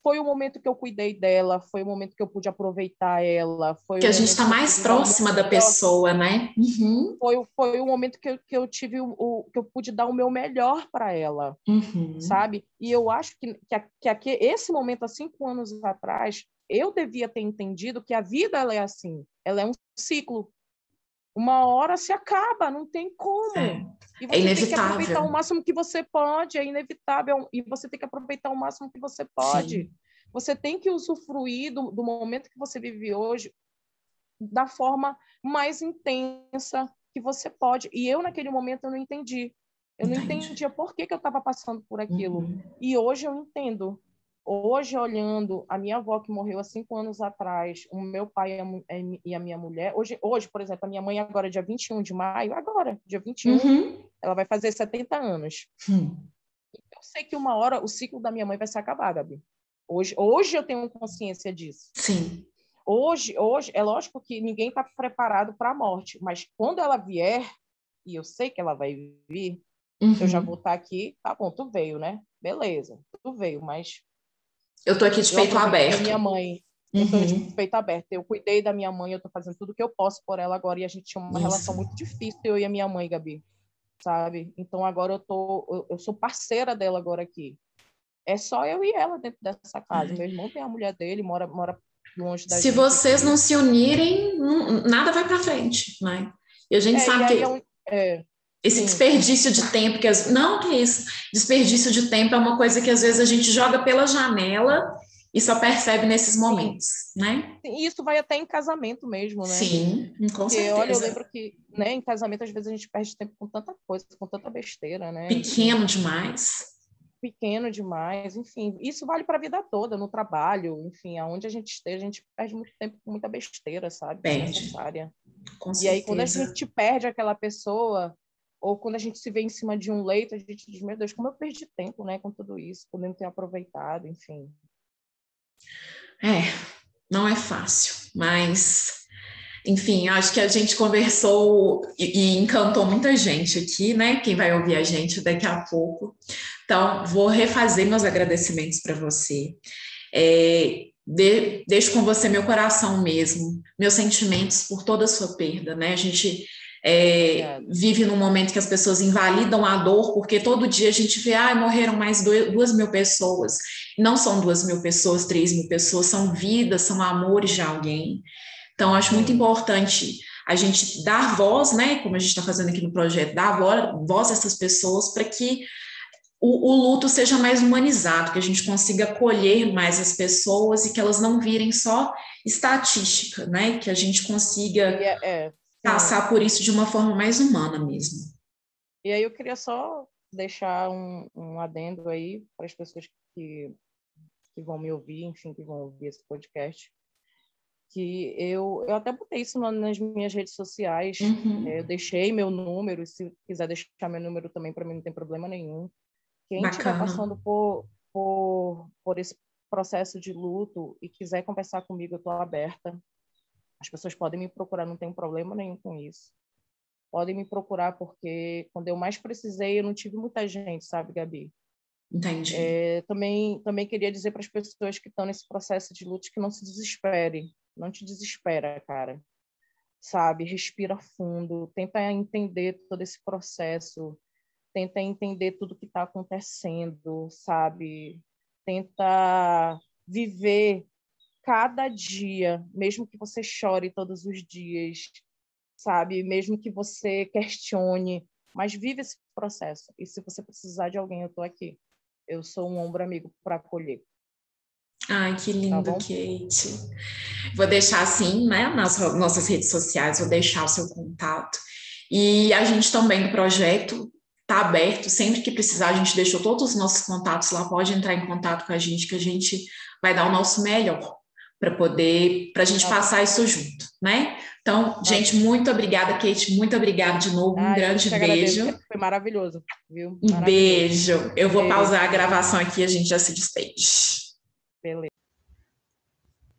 foi o momento que eu cuidei dela, foi o momento que eu pude aproveitar ela. Foi que a gente está mais próxima da pessoa, né? Uhum. Foi, foi o momento que eu, que eu tive o, o que eu pude dar o meu melhor para ela, uhum. sabe? E eu acho que, que, que, esse momento, há cinco anos atrás, eu devia ter entendido que a vida ela é assim, ela é um ciclo uma hora se acaba, não tem como. É. E você é inevitável. tem que aproveitar o máximo que você pode, é inevitável. E você tem que aproveitar o máximo que você pode. Sim. Você tem que usufruir do, do momento que você vive hoje da forma mais intensa que você pode. E eu, naquele momento, eu não entendi. Eu não Entendi. entendia por que, que eu estava passando por aquilo. Uhum. E hoje eu entendo. Hoje, olhando a minha avó que morreu há cinco anos atrás, o meu pai e a minha mulher, hoje, hoje, por exemplo, a minha mãe agora, dia 21 de maio, agora, dia 21, uhum. ela vai fazer 70 anos. Uhum. sei que uma hora o ciclo da minha mãe vai se acabar, Gabi. Hoje, hoje eu tenho consciência disso. Sim. Hoje, hoje é lógico que ninguém está preparado para a morte, mas quando ela vier, e eu sei que ela vai vir, uhum. eu já uhum. vou estar tá aqui, tá bom, tu veio, né? Beleza, tu veio, mas eu tô aqui de peito aberto. Minha mãe, eu tô de uhum. peito aberto. Eu cuidei da minha mãe, eu tô fazendo tudo que eu posso por ela agora e a gente tinha uma Isso. relação muito difícil eu e a minha mãe, Gabi. Sabe? Então agora eu tô eu, eu sou parceira dela agora aqui. É só eu e ela dentro dessa casa. Meu irmão tem a mulher dele, mora mora longe da Se gente, vocês aqui. não se unirem, não, nada vai para frente, né? E a gente é, sabe que é um, é, esse sim. desperdício de tempo que as... não que isso, desperdício de tempo é uma coisa que às vezes a gente joga pela janela e só percebe nesses momentos, né? E isso vai até em casamento mesmo, né? Sim, com Porque, certeza. Olha, eu lembro que, né, em casamento às vezes a gente perde tempo com tanta coisa, com tanta besteira, né? Pequeno demais. Pequeno demais, enfim, isso vale para a vida toda, no trabalho, enfim, aonde a gente esteja, a gente perde muito tempo com muita besteira, sabe? Perde. Necessária. Com e certeza. aí quando a gente perde aquela pessoa, ou quando a gente se vê em cima de um leito, a gente diz, meu Deus, como eu perdi tempo, né, com tudo isso, podendo ter aproveitado, enfim. É, não é fácil, mas enfim, acho que a gente conversou e, e, encantou muita gente aqui, né? Quem vai ouvir a gente daqui a pouco. Então, vou refazer meus agradecimentos para você. É, de, deixo com você meu coração mesmo, meus sentimentos por toda a sua perda, né? A gente é, vive num momento que as pessoas invalidam a dor, porque todo dia a gente vê, ah, morreram mais duas mil pessoas. Não são duas mil pessoas, três mil pessoas, são vidas, são amores de alguém. Então, acho muito importante a gente dar voz, né, como a gente está fazendo aqui no projeto, dar voz a essas pessoas para que o, o, luto seja mais humanizado, que a gente consiga acolher mais as pessoas e que elas não virem só estatística, né, que a gente consiga é, é, passar por isso de uma forma mais humana mesmo. E aí eu queria só deixar um, um adendo aí para as pessoas que, que vão me ouvir, enfim, que vão ouvir esse podcast, que eu, eu até botei isso nas minhas redes sociais, uhum. é, eu deixei meu número, se quiser deixar meu número também, para mim não tem problema nenhum. Quem estiver passando por, por, por esse processo de luto e quiser conversar comigo, eu estou aberta. As pessoas podem me procurar, não tem problema nenhum com isso. Podem me procurar porque quando eu mais precisei, eu não tive muita gente, sabe, Gabi? Entendi. É, também, também queria dizer para as pessoas que estão nesse processo de luto que não se desespere. Não te desespera, cara. Sabe? Respira fundo, tenta entender todo esse processo, tenta entender tudo que está acontecendo, sabe? Tenta viver cada dia, mesmo que você chore todos os dias, sabe? Mesmo que você questione, mas vive esse processo. E se você precisar de alguém, eu estou aqui. Eu sou um ombro amigo para acolher. Ai, que lindo, tá Kate. Vou deixar assim, né, nas nossas redes sociais, vou deixar o seu contato. E a gente também do projeto está aberto, sempre que precisar, a gente deixou todos os nossos contatos lá, pode entrar em contato com a gente, que a gente vai dar o nosso melhor para poder, para a gente tá passar isso junto, né? Então, tá gente, muito obrigada, Kate, muito obrigada de novo, um grande beijo. Foi maravilhoso, viu? Maravilhoso. Um beijo. Eu vou beijo. pausar a gravação aqui e a gente já se despede. Beleza.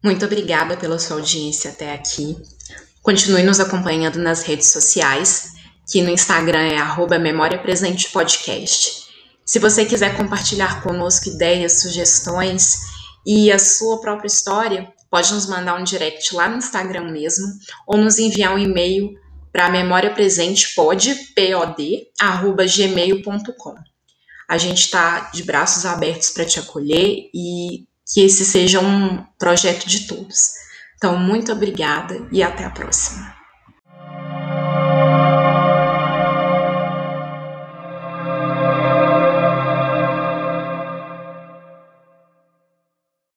Muito obrigada pela sua audiência até aqui. Continue nos acompanhando nas redes sociais, que no Instagram é arroba Memória Presente Podcast. Se você quiser compartilhar conosco ideias, sugestões, e a sua própria história, pode nos mandar um direct lá no Instagram mesmo, ou nos enviar um e-mail para memoriapresentepod@gmail.com. A gente está de braços abertos para te acolher e que esse seja um projeto de todos. Então, muito obrigada e até a próxima.